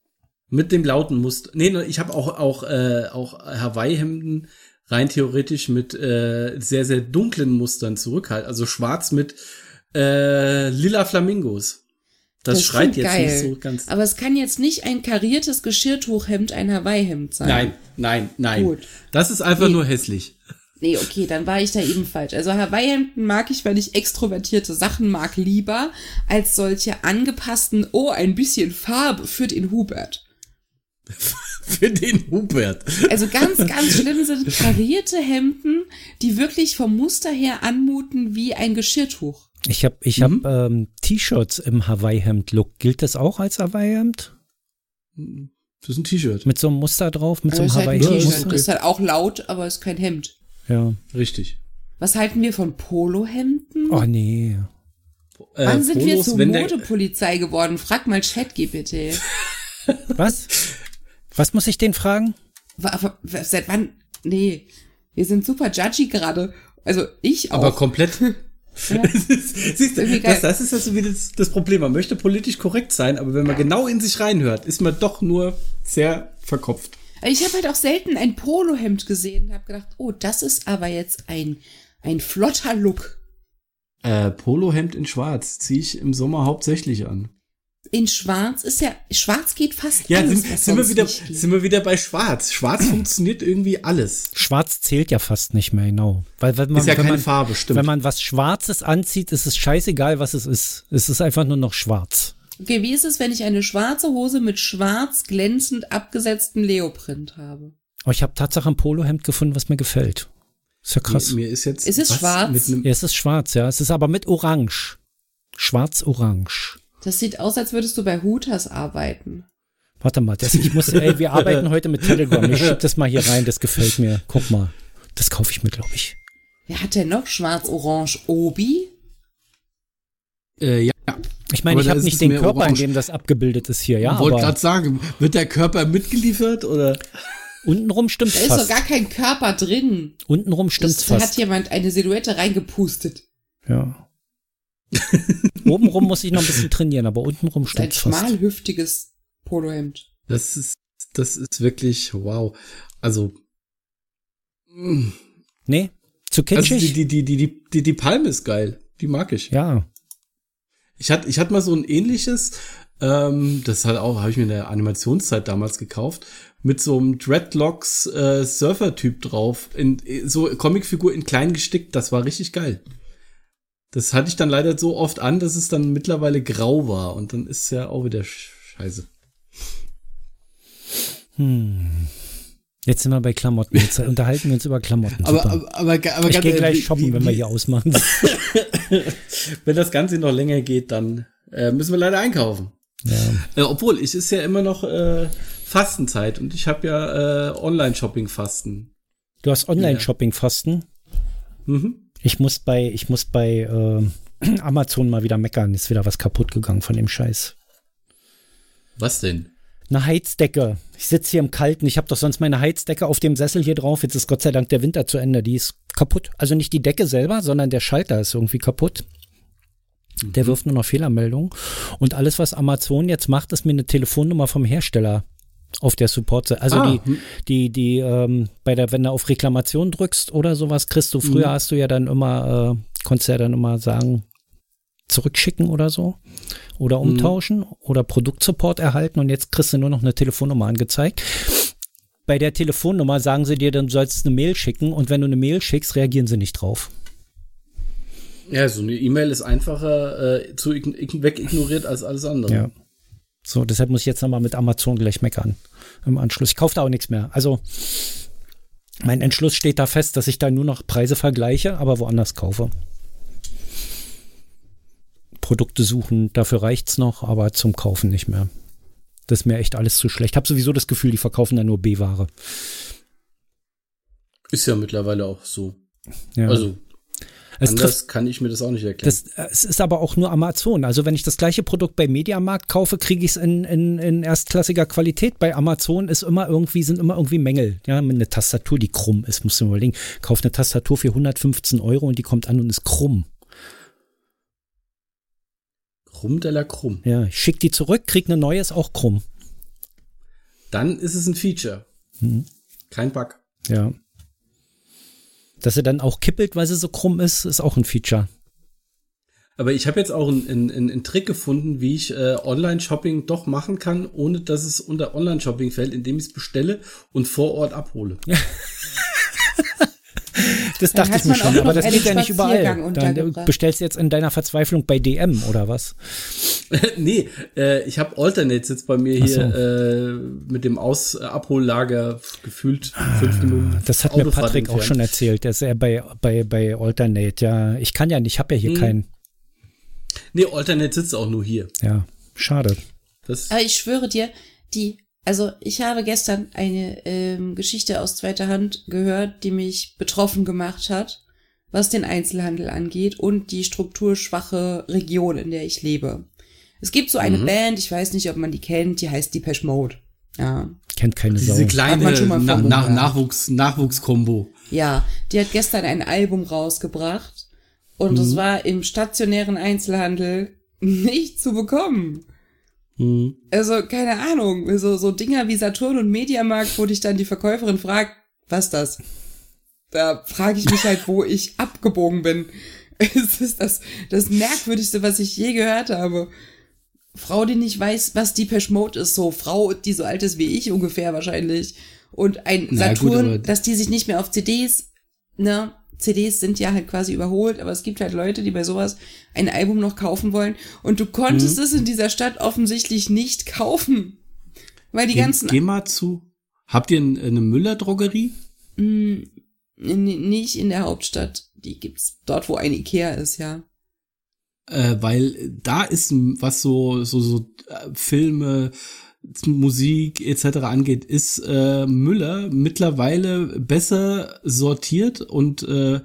Mit dem lauten Muster. Nee, ne, ich habe auch, auch, äh, auch Hawaii-Hemden rein theoretisch mit äh, sehr, sehr dunklen Mustern zurückhalten. Also schwarz mit äh, lila Flamingos. Das, Das schreit jetzt geil. nicht so ganz. Aber es kann jetzt nicht ein kariertes Geschirrtuchhemd ein Hawaii-Hemd sein. Nein, nein, nein. Gut. Das ist einfach Nee. nur hässlich. Nee, okay, dann war ich da eben falsch. Also Hawaii-Hemden mag ich, weil ich extrovertierte Sachen mag, lieber als solche angepassten, oh, ein bisschen Farbe für den Hubert. Für den Hubert. Also ganz, ganz schlimm sind karierte Hemden, die wirklich vom Muster her anmuten wie ein Geschirrtuch. Ich habe ich Mhm. hab, ähm, T-Shirts im Hawaii-Hemd-Look. Gilt das auch als Hawaii-Hemd? Das ist ein T-Shirt. Mit so einem Muster drauf? Mit so Das einem ist halt ein Ja, ist halt auch laut, aber ist kein Hemd. Ja. Richtig. Was halten wir von Polohemden? Oh nee. Äh, Wann sind wir Polos, zur wenn der- Modepolizei geworden? Frag mal ChatGPT. Was? Was muss ich den fragen? Seit wann? Nee. Wir sind super judgy gerade. Also ich auch. Aber komplett. Ja. Siehst du, das, das ist also wieder das, das Problem. Man möchte politisch korrekt sein, aber wenn man genau in sich reinhört, ist man doch nur sehr verkopft. Ich habe halt auch selten ein Polohemd gesehen und habe gedacht, oh, das ist aber jetzt ein, ein flotter Look. Äh, Polohemd in Schwarz ziehe ich im Sommer hauptsächlich an. In Schwarz ist ja, Schwarz geht fast Ja, alles, sind, was sind, wir wieder, nicht geht. sind wir wieder bei Schwarz. Schwarz funktioniert irgendwie alles. Schwarz zählt ja fast nicht mehr, genau. Weil wenn man, Ist ja wenn keine man, Farbe, stimmt. Wenn man was Schwarzes anzieht, ist es scheißegal, was es ist. Es ist einfach nur noch schwarz. Okay, wie ist es, wenn ich eine schwarze Hose mit schwarz glänzend abgesetztem Leoprint habe? Aber ich habe Tatsache ein Polohemd gefunden, was mir gefällt. Ist ja krass. Mir, mir ist jetzt Ist es schwarz? Ja, es ist schwarz, ja. Es ist aber mit Orange. Schwarz-Orange. Das sieht aus, als würdest du bei Hooters arbeiten. Warte mal, das, ich muss, ey, wir arbeiten heute mit Telegram. Ich schieb das mal hier rein, das gefällt mir. Guck mal. Das kaufe ich mir, glaube ich. Wer hat denn noch schwarz-orange? Obi? äh, ja, Ich meine, Aber ich habe nicht den Körper, orange. in dem das abgebildet ist hier, ja. ich wollte gerade sagen, wird der Körper mitgeliefert oder? untenrum stimmt's Da ist doch fast. gar kein Körper drin. Untenrum stimmt's Das, da hat fast. jemand eine Silhouette reingepustet. Ja. Obenrum muss ich noch ein bisschen trainieren, aber untenrum Das ist ein fast. schmalhüftiges Polohemd. Das ist, das ist wirklich wow. Also, mh. Nee, zu also kitschig? die, die, die, die, die, die, die Palme ist geil. Die mag ich. ja. Ich hatte, ich hatte mal so ein ähnliches, ähm, das halt auch, habe ich mir in der Animationszeit damals gekauft, mit so einem Dreadlocks äh, Surfer-Typ drauf, in so Comicfigur in klein gestickt, das war richtig geil. Das hatte ich dann leider so oft an, dass es dann mittlerweile grau war und dann ist ja auch wieder scheiße. Jetzt sind wir bei Klamotten. Jetzt unterhalten wir uns über Klamotten. Aber, aber, aber, aber ich gehe gleich shoppen, wie- wenn wir hier ausmachen. Wenn das Ganze noch länger geht, dann äh, müssen wir leider einkaufen. ja. Äh, obwohl, es ist ja immer noch äh, Fastenzeit und ich habe ja äh, Online-Shopping-Fasten. Du hast Online-Shopping-Fasten. Mhm. Ich muss bei, ich muss bei äh, Amazon mal wieder meckern. Ist wieder was kaputt gegangen von dem Scheiß. Was denn? Eine Heizdecke. Ich sitze hier im Kalten. Ich habe doch sonst meine Heizdecke auf dem Sessel hier drauf. Jetzt ist Gott sei Dank der Winter zu Ende. Die ist kaputt. Also nicht die Decke selber, sondern der Schalter ist irgendwie kaputt. Der wirft nur noch Fehlermeldungen. Und alles, was Amazon jetzt macht, ist mir eine Telefonnummer vom Hersteller auf der Support. Also Ah, die, hm. die, die, ähm, bei der, wenn du auf Reklamation drückst oder sowas, kriegst du, früher Mhm. hast du ja dann immer äh, konntest ja dann immer sagen, zurückschicken oder so. Oder mhm. umtauschen mhm. oder Produktsupport erhalten und jetzt kriegst du nur noch eine Telefonnummer angezeigt. Bei der Telefonnummer sagen sie dir, dann sollst du eine Mail schicken und wenn du eine Mail schickst, reagieren sie nicht drauf. Ja, so eine E-Mail ist einfacher äh, zu wegignoriert als alles andere. Ja. So, deshalb muss ich jetzt nochmal mit Amazon gleich meckern im Anschluss. Ich kaufe da auch nichts mehr. Also mein Entschluss steht da fest, dass ich da nur noch Preise vergleiche, aber woanders kaufe. Produkte suchen, dafür reicht's noch, aber zum Kaufen nicht mehr. Das ist mir echt alles zu schlecht. Ich habe sowieso das Gefühl, die verkaufen da nur B-Ware. Ist ja mittlerweile auch so. Ja. Also es Anders trifft, kann ich mir das auch nicht erklären. Das, es ist aber auch nur Amazon. Also wenn ich das gleiche Produkt bei Mediamarkt kaufe, kriege ich es in, in, in erstklassiger Qualität. Bei Amazon ist immer irgendwie, sind immer irgendwie Mängel. Ja, eine Tastatur, die krumm ist, musst du mir überlegen. Kauf eine Tastatur für 115 Euro und die kommt an und ist krumm. Krumm de la krumm. Ja, ich schick die zurück, krieg eine neue, ist auch krumm. Dann ist es ein Feature. Hm. Kein Bug. Ja. Dass sie dann auch kippelt, weil sie so krumm ist, ist auch ein Feature. Aber ich habe jetzt auch einen, einen, einen, Trick gefunden, wie ich äh, Online-Shopping doch machen kann, ohne dass es unter Online-Shopping fällt, indem ich es bestelle und vor Ort abhole. das dachte ich mir schon, aber das geht ja nicht überall. Dann bestellst du jetzt in deiner Verzweiflung bei DM oder was? nee, äh, ich habe Alternates jetzt bei mir hier so. äh, mit dem Aus äh, Abhollager gefühlt fünf ah, Minuten. Das hat Autofahrt mir Patrick entfernt. auch schon erzählt, dass er bei bei bei Alternate, ja, ich kann ja nicht, ich habe ja hier hm. keinen. Nee, Alternate sitzt auch nur hier. Ja, schade. Das Aber ich schwöre dir, die also ich habe gestern eine ähm, Geschichte aus zweiter Hand gehört, die mich betroffen gemacht hat, was den Einzelhandel angeht und die strukturschwache Region, in der ich lebe. Es gibt so eine mhm. Band, ich weiß nicht, ob man die kennt, die heißt Depeche Mode. Ja. Kennt keine Diese Sau. kleine Na Na Nachwuchs Nachwuchskombo. Ja, die hat gestern ein Album rausgebracht und es mhm. war im stationären Einzelhandel nicht zu bekommen. Mhm. Also, keine Ahnung, so, so Dinger wie Saturn und Mediamarkt, wo dich dann die Verkäuferin fragt, was das? Da frage ich mich halt, wo ich abgebogen bin. Es ist das, das Merkwürdigste, was ich je gehört habe. Frau, die nicht weiß, was Depeche Mode ist, so Frau, die so alt ist wie ich ungefähr wahrscheinlich. Und ein Na, Saturn, gut, dass die sich nicht mehr auf CDs, ne, CDs sind ja halt quasi überholt, aber es gibt halt Leute, die bei sowas ein Album noch kaufen wollen. Und du konntest mhm. es in dieser Stadt offensichtlich nicht kaufen. Weil die geh, ganzen. Geh mal zu. Habt ihr eine Müller-Drogerie? Mm, nicht in der Hauptstadt. Die gibt's dort, wo ein Ikea ist, ja äh, weil da ist was so so so äh, Filme Musik etc. angeht, ist äh, Müller mittlerweile besser sortiert und äh,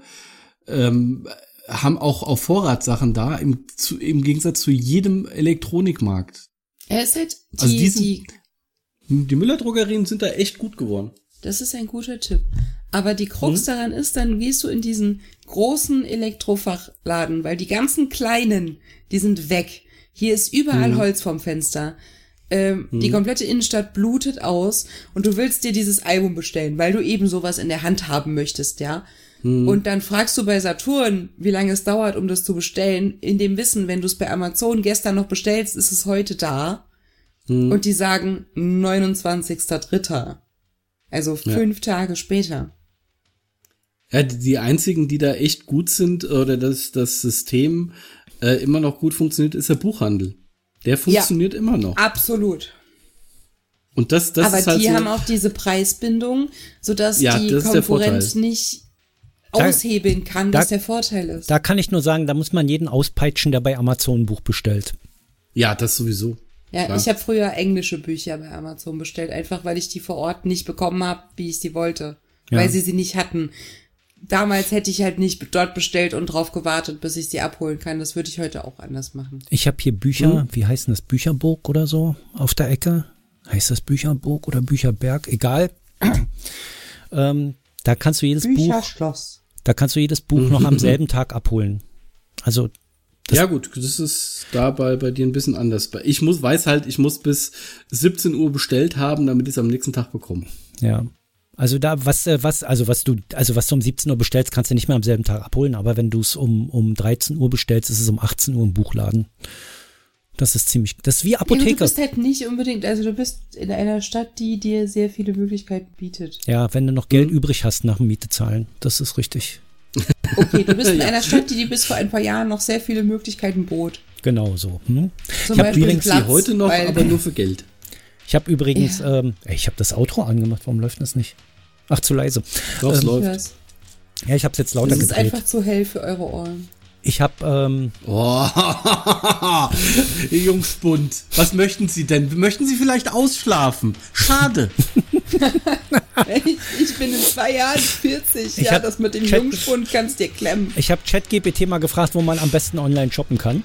ähm, haben auch auf Vorratssachen da, im, zu, im Gegensatz zu jedem Elektronikmarkt. Er ist halt die, also diesen, die, die Müller-Drogerien sind da echt gut geworden. Das ist ein guter Tipp. Aber die Krux hm? daran ist, dann gehst du in diesen großen Elektrofachladen, weil die ganzen kleinen, die sind weg. Hier ist überall hm. Holz vom Fenster. Ähm, hm. Die komplette Innenstadt blutet aus und du willst dir dieses Album bestellen, weil du eben sowas in der Hand haben möchtest, ja. Hm. Und dann fragst du bei Saturn, wie lange es dauert, um das zu bestellen, in dem Wissen, wenn du es bei Amazon gestern noch bestellst, ist es heute da. Hm. Und die sagen 29.3. Also fünf ja. Tage später. Ja, die einzigen, die da echt gut sind oder dass das System äh, immer noch gut funktioniert, ist der Buchhandel. Der funktioniert ja, immer noch. Absolut. Und das, das Aber ist halt die so, haben auch diese Preisbindung, sodass ja, die Konkurrenz nicht aushebeln kann, da, was der Vorteil ist. Da kann ich nur sagen, da muss man jeden auspeitschen, der bei Amazon ein Buch bestellt. Ja, das sowieso. Ja, Klar. ich habe früher englische Bücher bei Amazon bestellt, einfach weil ich die vor Ort nicht bekommen habe, wie ich sie wollte. Ja. Weil sie sie nicht hatten damals hätte ich halt nicht dort bestellt und drauf gewartet, bis ich sie abholen kann. Das würde ich heute auch anders machen. Ich habe hier Bücher, hm? wie heißen das, Bücherburg oder so auf der Ecke. Heißt das Bücherburg oder Bücherberg? Egal. ähm, da kannst du jedes Buch. Da kannst du jedes Buch noch am selben Tag abholen. Also ja gut, das ist dabei bei dir ein bisschen anders. Ich muss, weiß halt, ich muss bis 17 Uhr bestellt haben, damit ich es am nächsten Tag bekomme. Ja. Also da, was, äh, was, also was du, also was du um 17 Uhr bestellst, kannst du nicht mehr am selben Tag abholen, aber wenn du es um, um 13 Uhr bestellst, ist es um 18 Uhr im Buchladen. Das ist ziemlich, das ist wie Ja, Apotheke. du bist halt nicht unbedingt, also du bist in einer Stadt, die dir sehr viele Möglichkeiten bietet. Ja, wenn du noch Geld übrig hast nach dem Miete zahlen. Das ist richtig. Okay, du bist in einer Stadt, die dir bis vor ein paar Jahren noch sehr viele Möglichkeiten bot. Genau so. Hm? Zum Ich hab Beispiel übrigens Die Platz, heute noch, weil- aber nur für Geld. Ich habe übrigens, ähm, ey, ich habe das Outro angemacht. Warum läuft das nicht? Ach, zu leise. Doch, es Ähm, läuft. Ja, ich habe es jetzt lauter das ist gedreht. einfach zu hell für eure Ohren. Ich habe, ähm, Oh, Ihr Jungspund, was möchten Sie denn? Möchten Sie vielleicht ausschlafen? Schade. Ich, ich bin in zwei Jahren 40. Ich ja, das mit dem Chat- Jungspund kannst dir klemmen. ich habe ChatGPT mal gefragt, wo man am besten online shoppen kann.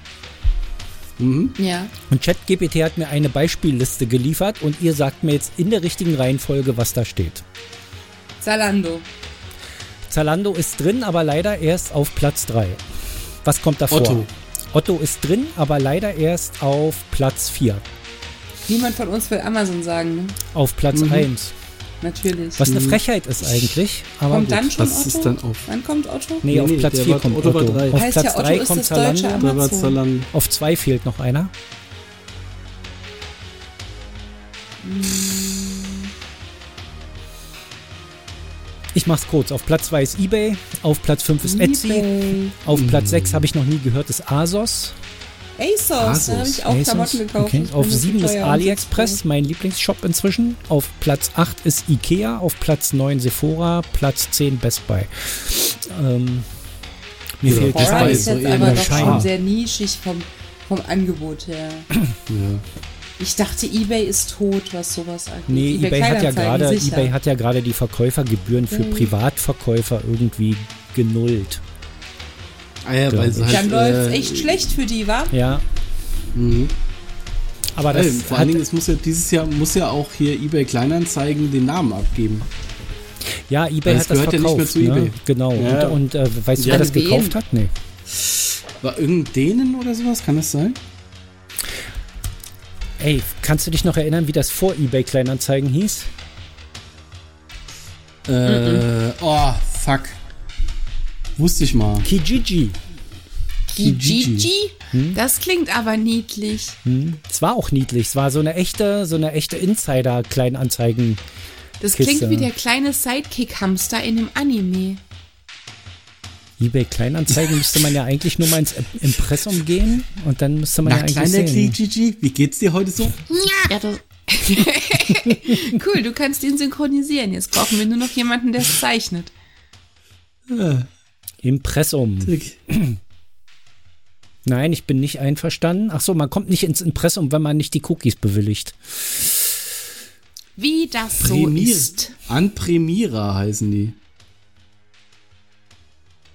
Ja. Und ChatGPT hat mir eine Beispielliste geliefert und ihr sagt mir jetzt in der richtigen Reihenfolge, was da steht. Zalando. Zalando ist drin, aber leider erst auf Platz 3. Was kommt davor? Otto. Otto ist drin, aber leider erst auf Platz 4. Niemand von uns will Amazon sagen, ne? Auf Platz 1. Natürlich. Was eine Frechheit ist eigentlich. Aber kommt gut. dann schon Was Otto? ist dann auf? Wann kommt Otto? Nee, Nee, auf nee, Platz der 4 war- kommt Otto Otto. Auf Heißt Platz ja, Otto 3 ist kommt Zalando. Auf 2 fehlt noch einer. Ich mach's kurz. Auf Platz 2 ist eBay, auf Platz 5 ist Etsy, eBay. auf Platz 6 habe ich noch nie gehört, ist Asos. ASOS, da habe ich auch ASOS, Klamotten gekauft. Okay. Auf nur 7 zu ist AliExpress, mein Lieblingsshop inzwischen. Auf Platz 8 ist Ikea, auf Platz 9 Sephora, Platz 10 Best Buy. Ähm, mir Ja, fehlt Best Sephora Buy ist jetzt aber doch schon sehr nischig vom, vom Angebot her. Ja. Ich dachte, eBay ist tot, was sowas angeht. Nee, eBay, hat ja gerade eBay hat ja gerade die Verkäufergebühren für Mhm. Privatverkäufer irgendwie genullt. Ah ja, weil sie halt. Dann läuft's äh, echt schlecht für die, wa? Ja, Mhm. aber das Ey, vor allen Dingen, es muss ja dieses Jahr muss ja auch hier eBay Kleinanzeigen den Namen abgeben. ja eBay das hat das gehört ja nicht mehr zu ne? eBay. Genau. Ja. Und, und äh, weißt du, Ja, wer das gekauft hat? Nee. War irgendein Dänen oder sowas? Kann das sein? Ey, kannst du dich noch erinnern, wie das vor eBay Kleinanzeigen hieß? Äh, oh, fuck. Wusste ich mal. Kijiji. Kijiji? Hm? Das klingt aber niedlich. Es war auch niedlich. Es war so eine echte, so eine echte Insider-Kleinanzeigen. Das klingt wie der kleine Sidekick-Hamster in dem Anime. eBay Kleinanzeigen müsste man ja eigentlich nur mal ins Impressum gehen und dann müsste man Na, ja eigentlich kleiner sehen. Gigi, wie geht's dir heute so? Ja, das cool, du kannst ihn synchronisieren. Jetzt brauchen wir nur noch jemanden, der es zeichnet. Impressum. Nein, ich bin nicht einverstanden. Ach so, man kommt nicht ins Impressum, wenn man nicht die Cookies bewilligt. Wie das so Premier- ist. An Premiera heißen die.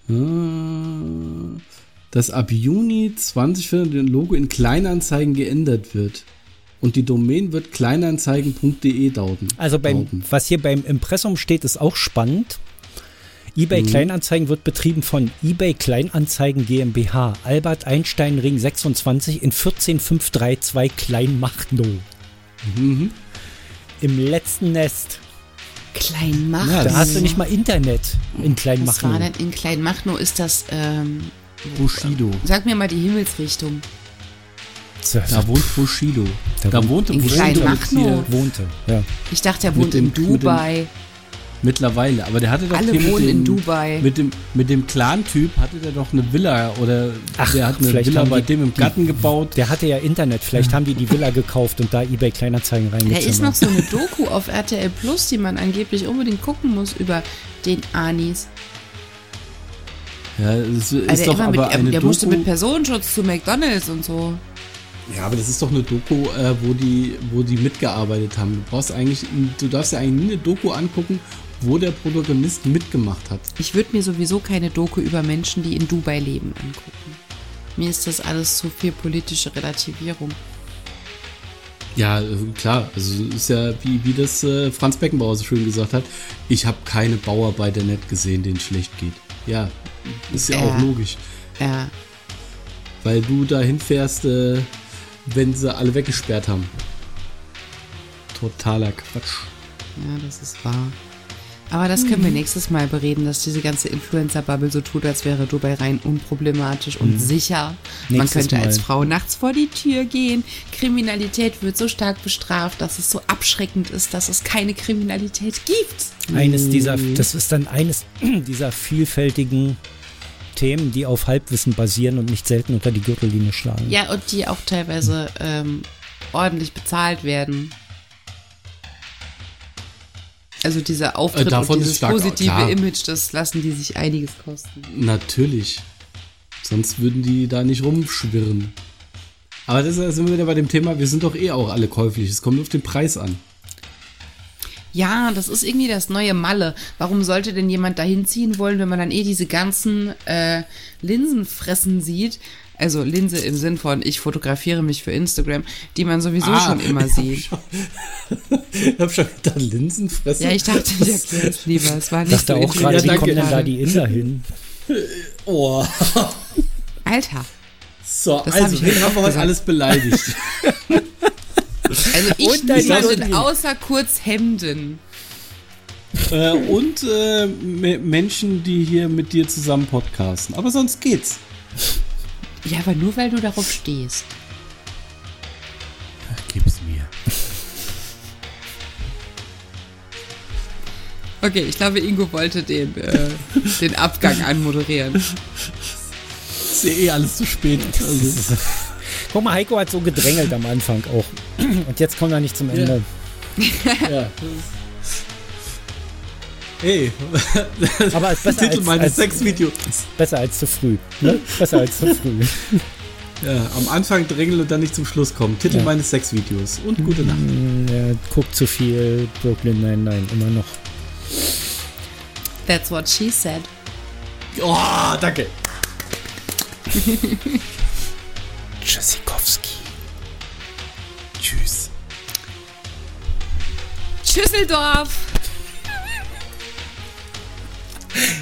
Ah, Dass ab Juni 2014 das Logo in Kleinanzeigen geändert wird. Und die Domain wird kleinanzeigen.de dauten. Also beim, Dauten. was hier beim Impressum steht, ist auch spannend. eBay Kleinanzeigen wird betrieben von eBay Kleinanzeigen GmbH, Albert Einstein Ring 26 in 14532 Kleinmachnow. Mhm. Im letzten Nest. Kleinmachnow. Ja, Da hast du nicht mal Internet in Was war Kleinmachnow. denn in Kleinmachnow? Ist das, ähm, Bushido. sag mir mal die Himmelsrichtung. Da wohnt Bushido. Da Da, wohnt- wohnte in Bushido Kleinmachnow? wohnte. Ja. Ich dachte, er wohnt dem- in mit dem- Dubai. Mittlerweile. Aber der hatte doch Alle hier mit wohnen dem, in Dubai. Mit dem, mit dem Clan-Typ hatte der doch eine Villa oder Ach, der hat eine vielleicht Villa bei die- dem im Garten gebaut. Der hatte ja Internet. Vielleicht haben die die Villa gekauft und da eBay Kleinanzeigen Da ist noch so eine Doku auf RTL Plus, die man angeblich unbedingt gucken muss über den Anis. Ja, es ist Also doch immer mit, aber eine der Doku. musste mit Personenschutz zu McDonalds und so. Ja, aber das ist doch eine Doku, äh, wo die, wo die mitgearbeitet haben. Du brauchst eigentlich, du darfst ja eigentlich nie eine Doku angucken, wo der Protagonist mitgemacht hat. Ich würde mir sowieso keine Doku über Menschen, die in Dubai leben, angucken. Mir ist das alles zu viel politische Relativierung. Ja, äh, klar. Also ist ja, wie, wie das äh, Franz Beckenbauer so schön gesagt hat, ich habe keine Bauarbeiter nicht gesehen, denen schlecht geht. Ja, ist ja, Ja. auch logisch. Ja, Weil du dahin fährst, äh, wenn sie alle weggesperrt haben. Totaler Quatsch. ja, das ist wahr. Aber das können wir nächstes Mal bereden, dass diese ganze Influencer-Bubble so tut, als wäre Dubai rein unproblematisch und sicher. Man Nächstes könnte als. Frau nachts vor die Tür gehen. Kriminalität wird so stark bestraft, dass es so abschreckend ist, dass es keine Kriminalität gibt. Eines dieser, das ist dann eines dieser vielfältigen Themen, die auf Halbwissen basieren und nicht selten unter die Gürtellinie schlagen. Ja, und die auch teilweise ähm, ordentlich bezahlt werden. Also dieser Auftritt Äh, und dieses positive klar. Image, das lassen die sich einiges kosten. Natürlich. Sonst würden die da nicht rumschwirren. Aber das ist- sind wir wieder bei dem Thema, wir sind doch eh auch alle käuflich. Es kommt nur auf den Preis an. Ja, das ist irgendwie das neue Malle. Warum sollte denn jemand dahin ziehen wollen, wenn man dann eh diese ganzen äh, Linsenfressen sieht? Also Linse im Sinn von, ich fotografiere mich für Instagram, die man sowieso Ah, schon immer sieht. Ich hab schon gedacht, Linsenfressen. Ja, ich dachte, ich erkläre es lieber. Es war Ich nicht dachte so auch gerade, wie kommen denn da die Inder hin? Oh. Alter, So, Das hab also, ich wen haben wir heute alles beleidigt? Also ich Und niemanden außer Kurzhemden. äh, und äh, Me- Menschen, die hier mit dir zusammen podcasten. Aber sonst geht's. Ja, aber nur weil du darauf stehst. Gib's mir. Okay, ich glaube, Ingo wollte den, äh, den Abgang anmoderieren. Ist ja eh alles zu spät. Also, Guck mal, Heiko hat so gedrängelt am Anfang auch. Und jetzt kommt er nicht zum Ende. ja. Ey, Aber ist besser Titel als, meines als, Sexvideos. besser als zu früh. Ne? Besser als zu früh. Ja, am Anfang drängeln und dann nicht zum Schluss kommen. Titel Ja. meines Sexvideos. Und gute Nacht. Hm, Er guckt zu viel Brooklyn nein, nein, immer noch. That's what she said. Oh, danke. Tschüssikowski. Tschüss. Schüsseldorf!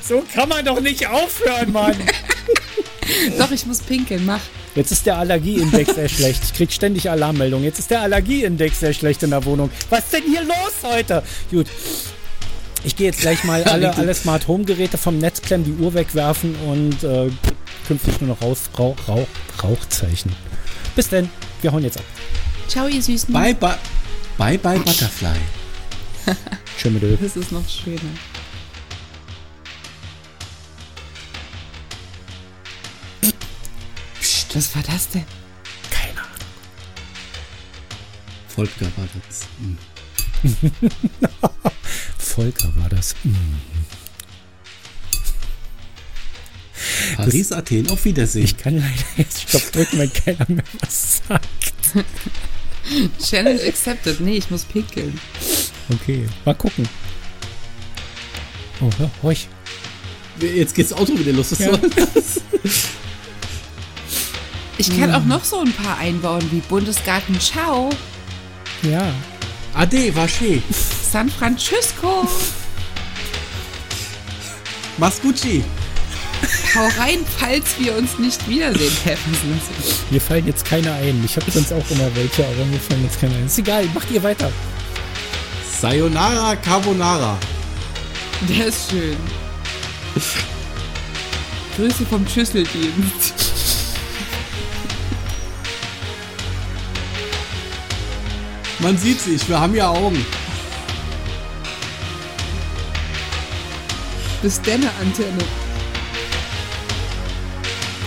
So kann man doch nicht aufhören, Mann. Doch, ich muss pinkeln, mach. Jetzt ist der Allergieindex sehr schlecht. Ich krieg ständig Alarmmeldungen. Jetzt ist der Allergieindex sehr schlecht in der Wohnung. Was ist denn hier los heute? Gut. Ich gehe jetzt gleich mal alle, alle Smart Home Geräte vom Netz klemmen, die Uhr wegwerfen und äh, künftig nur noch raus, Rauch, Rauch, Rauchzeichen. Bis denn. Wir hauen jetzt ab. Ciao, ihr Süßen. Bye, bye. Bye, bye, Butterfly. Tschö mit Öl. Das ist noch schöner. Psst, was war das denn? Keine Ahnung. Volker war das. Hm. Volker war das. Hm. Paris, Athen, auf Wiedersehen. Ich kann leider jetzt Stopp drücken, wenn keiner mehr was sagt. Challenge accepted. Nee, ich muss pinkeln. Okay, mal gucken. Oh, hör, horch. Jetzt geht's Auto wieder los. Was Ja. soll das? Ich kann auch noch so ein paar einbauen, wie Bundesgarten Ciao, Ja. Ade, Vaché. San Francisco. Mach's Gucci. Hau rein, falls wir uns nicht wiedersehen, Pfeffersen. Mir fallen jetzt keine ein. Ich habe sonst auch immer welche, aber mir fallen jetzt keine ein. Ist egal, macht ihr weiter. Sayonara Carbonara. Der ist schön. Grüße vom Schüsseldienst. Man sieht sich, wir haben ja Augen. Bis denne Antenne.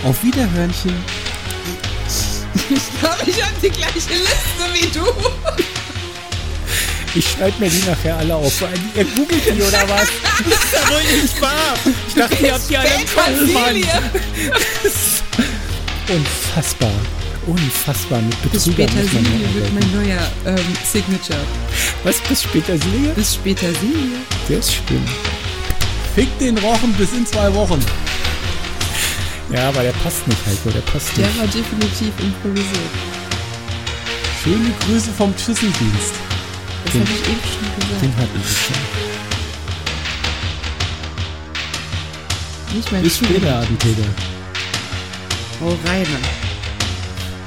Auf Wiederhörnchen. Ich glaube, ich habe die gleiche Liste wie du. Ich schreibe mir die nachher alle auf. Ihr googelt die oder was? Das ist ja wohl nicht wahr. Ich dachte, ihr habt die alle im Kopf, Mann. Unfassbar. Unfassbar. Mit Bis Betrügern später muss man Silie ja wird mein neuer ähm, Signature. Was, bis später Silie? Bis später Silie. Der ist schlimm. Fick den Rochen bis in zwei Wochen. Ja, aber der passt nicht, Heiko. Der passt Der nicht. war definitiv improvisiert. Schöne Grüße vom Schüsseldienst. Das Den- habe ich eben schon gesagt. Den hatten wir schon. Nicht mein Bis später, Attentäter. Hau rein.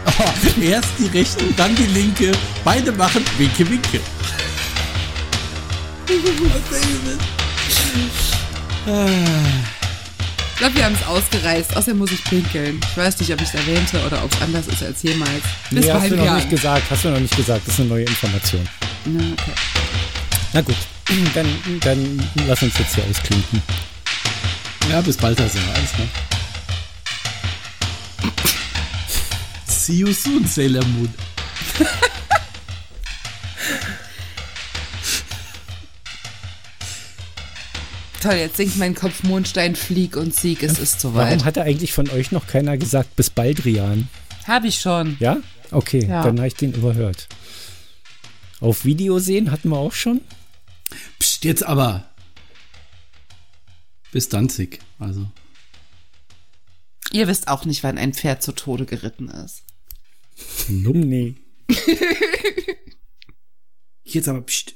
Oh, erst die rechte, dann die linke. Beide machen Winke, Winke. Ich glaube, wir haben es ausgereizt. Außerdem muss ich pinkeln. Ich weiß nicht, ob ich es erwähnte oder ob es anders ist als jemals. Bis nee, hast du noch nicht gesagt. Hast du noch nicht gesagt. Das ist eine neue Information. Na, okay. Na gut, dann, dann lass uns jetzt hier ausklinken. Ja, bis bald, also. Alles klar. See you soon, Sailor Moon. Toll, jetzt singt mein Kopf Mondstein, Flieg und Sieg, es ist soweit. Warum hatte eigentlich von euch noch keiner gesagt, bis bald, Rian? Hab ich schon. Ja? Okay, ja. dann habe ich den überhört. Auf Video sehen hatten wir auch schon? Psst, jetzt aber. Bis Danzig, also. Ihr wisst auch nicht, wann ein Pferd zu Tode geritten ist. Nee. Jetzt aber, pst.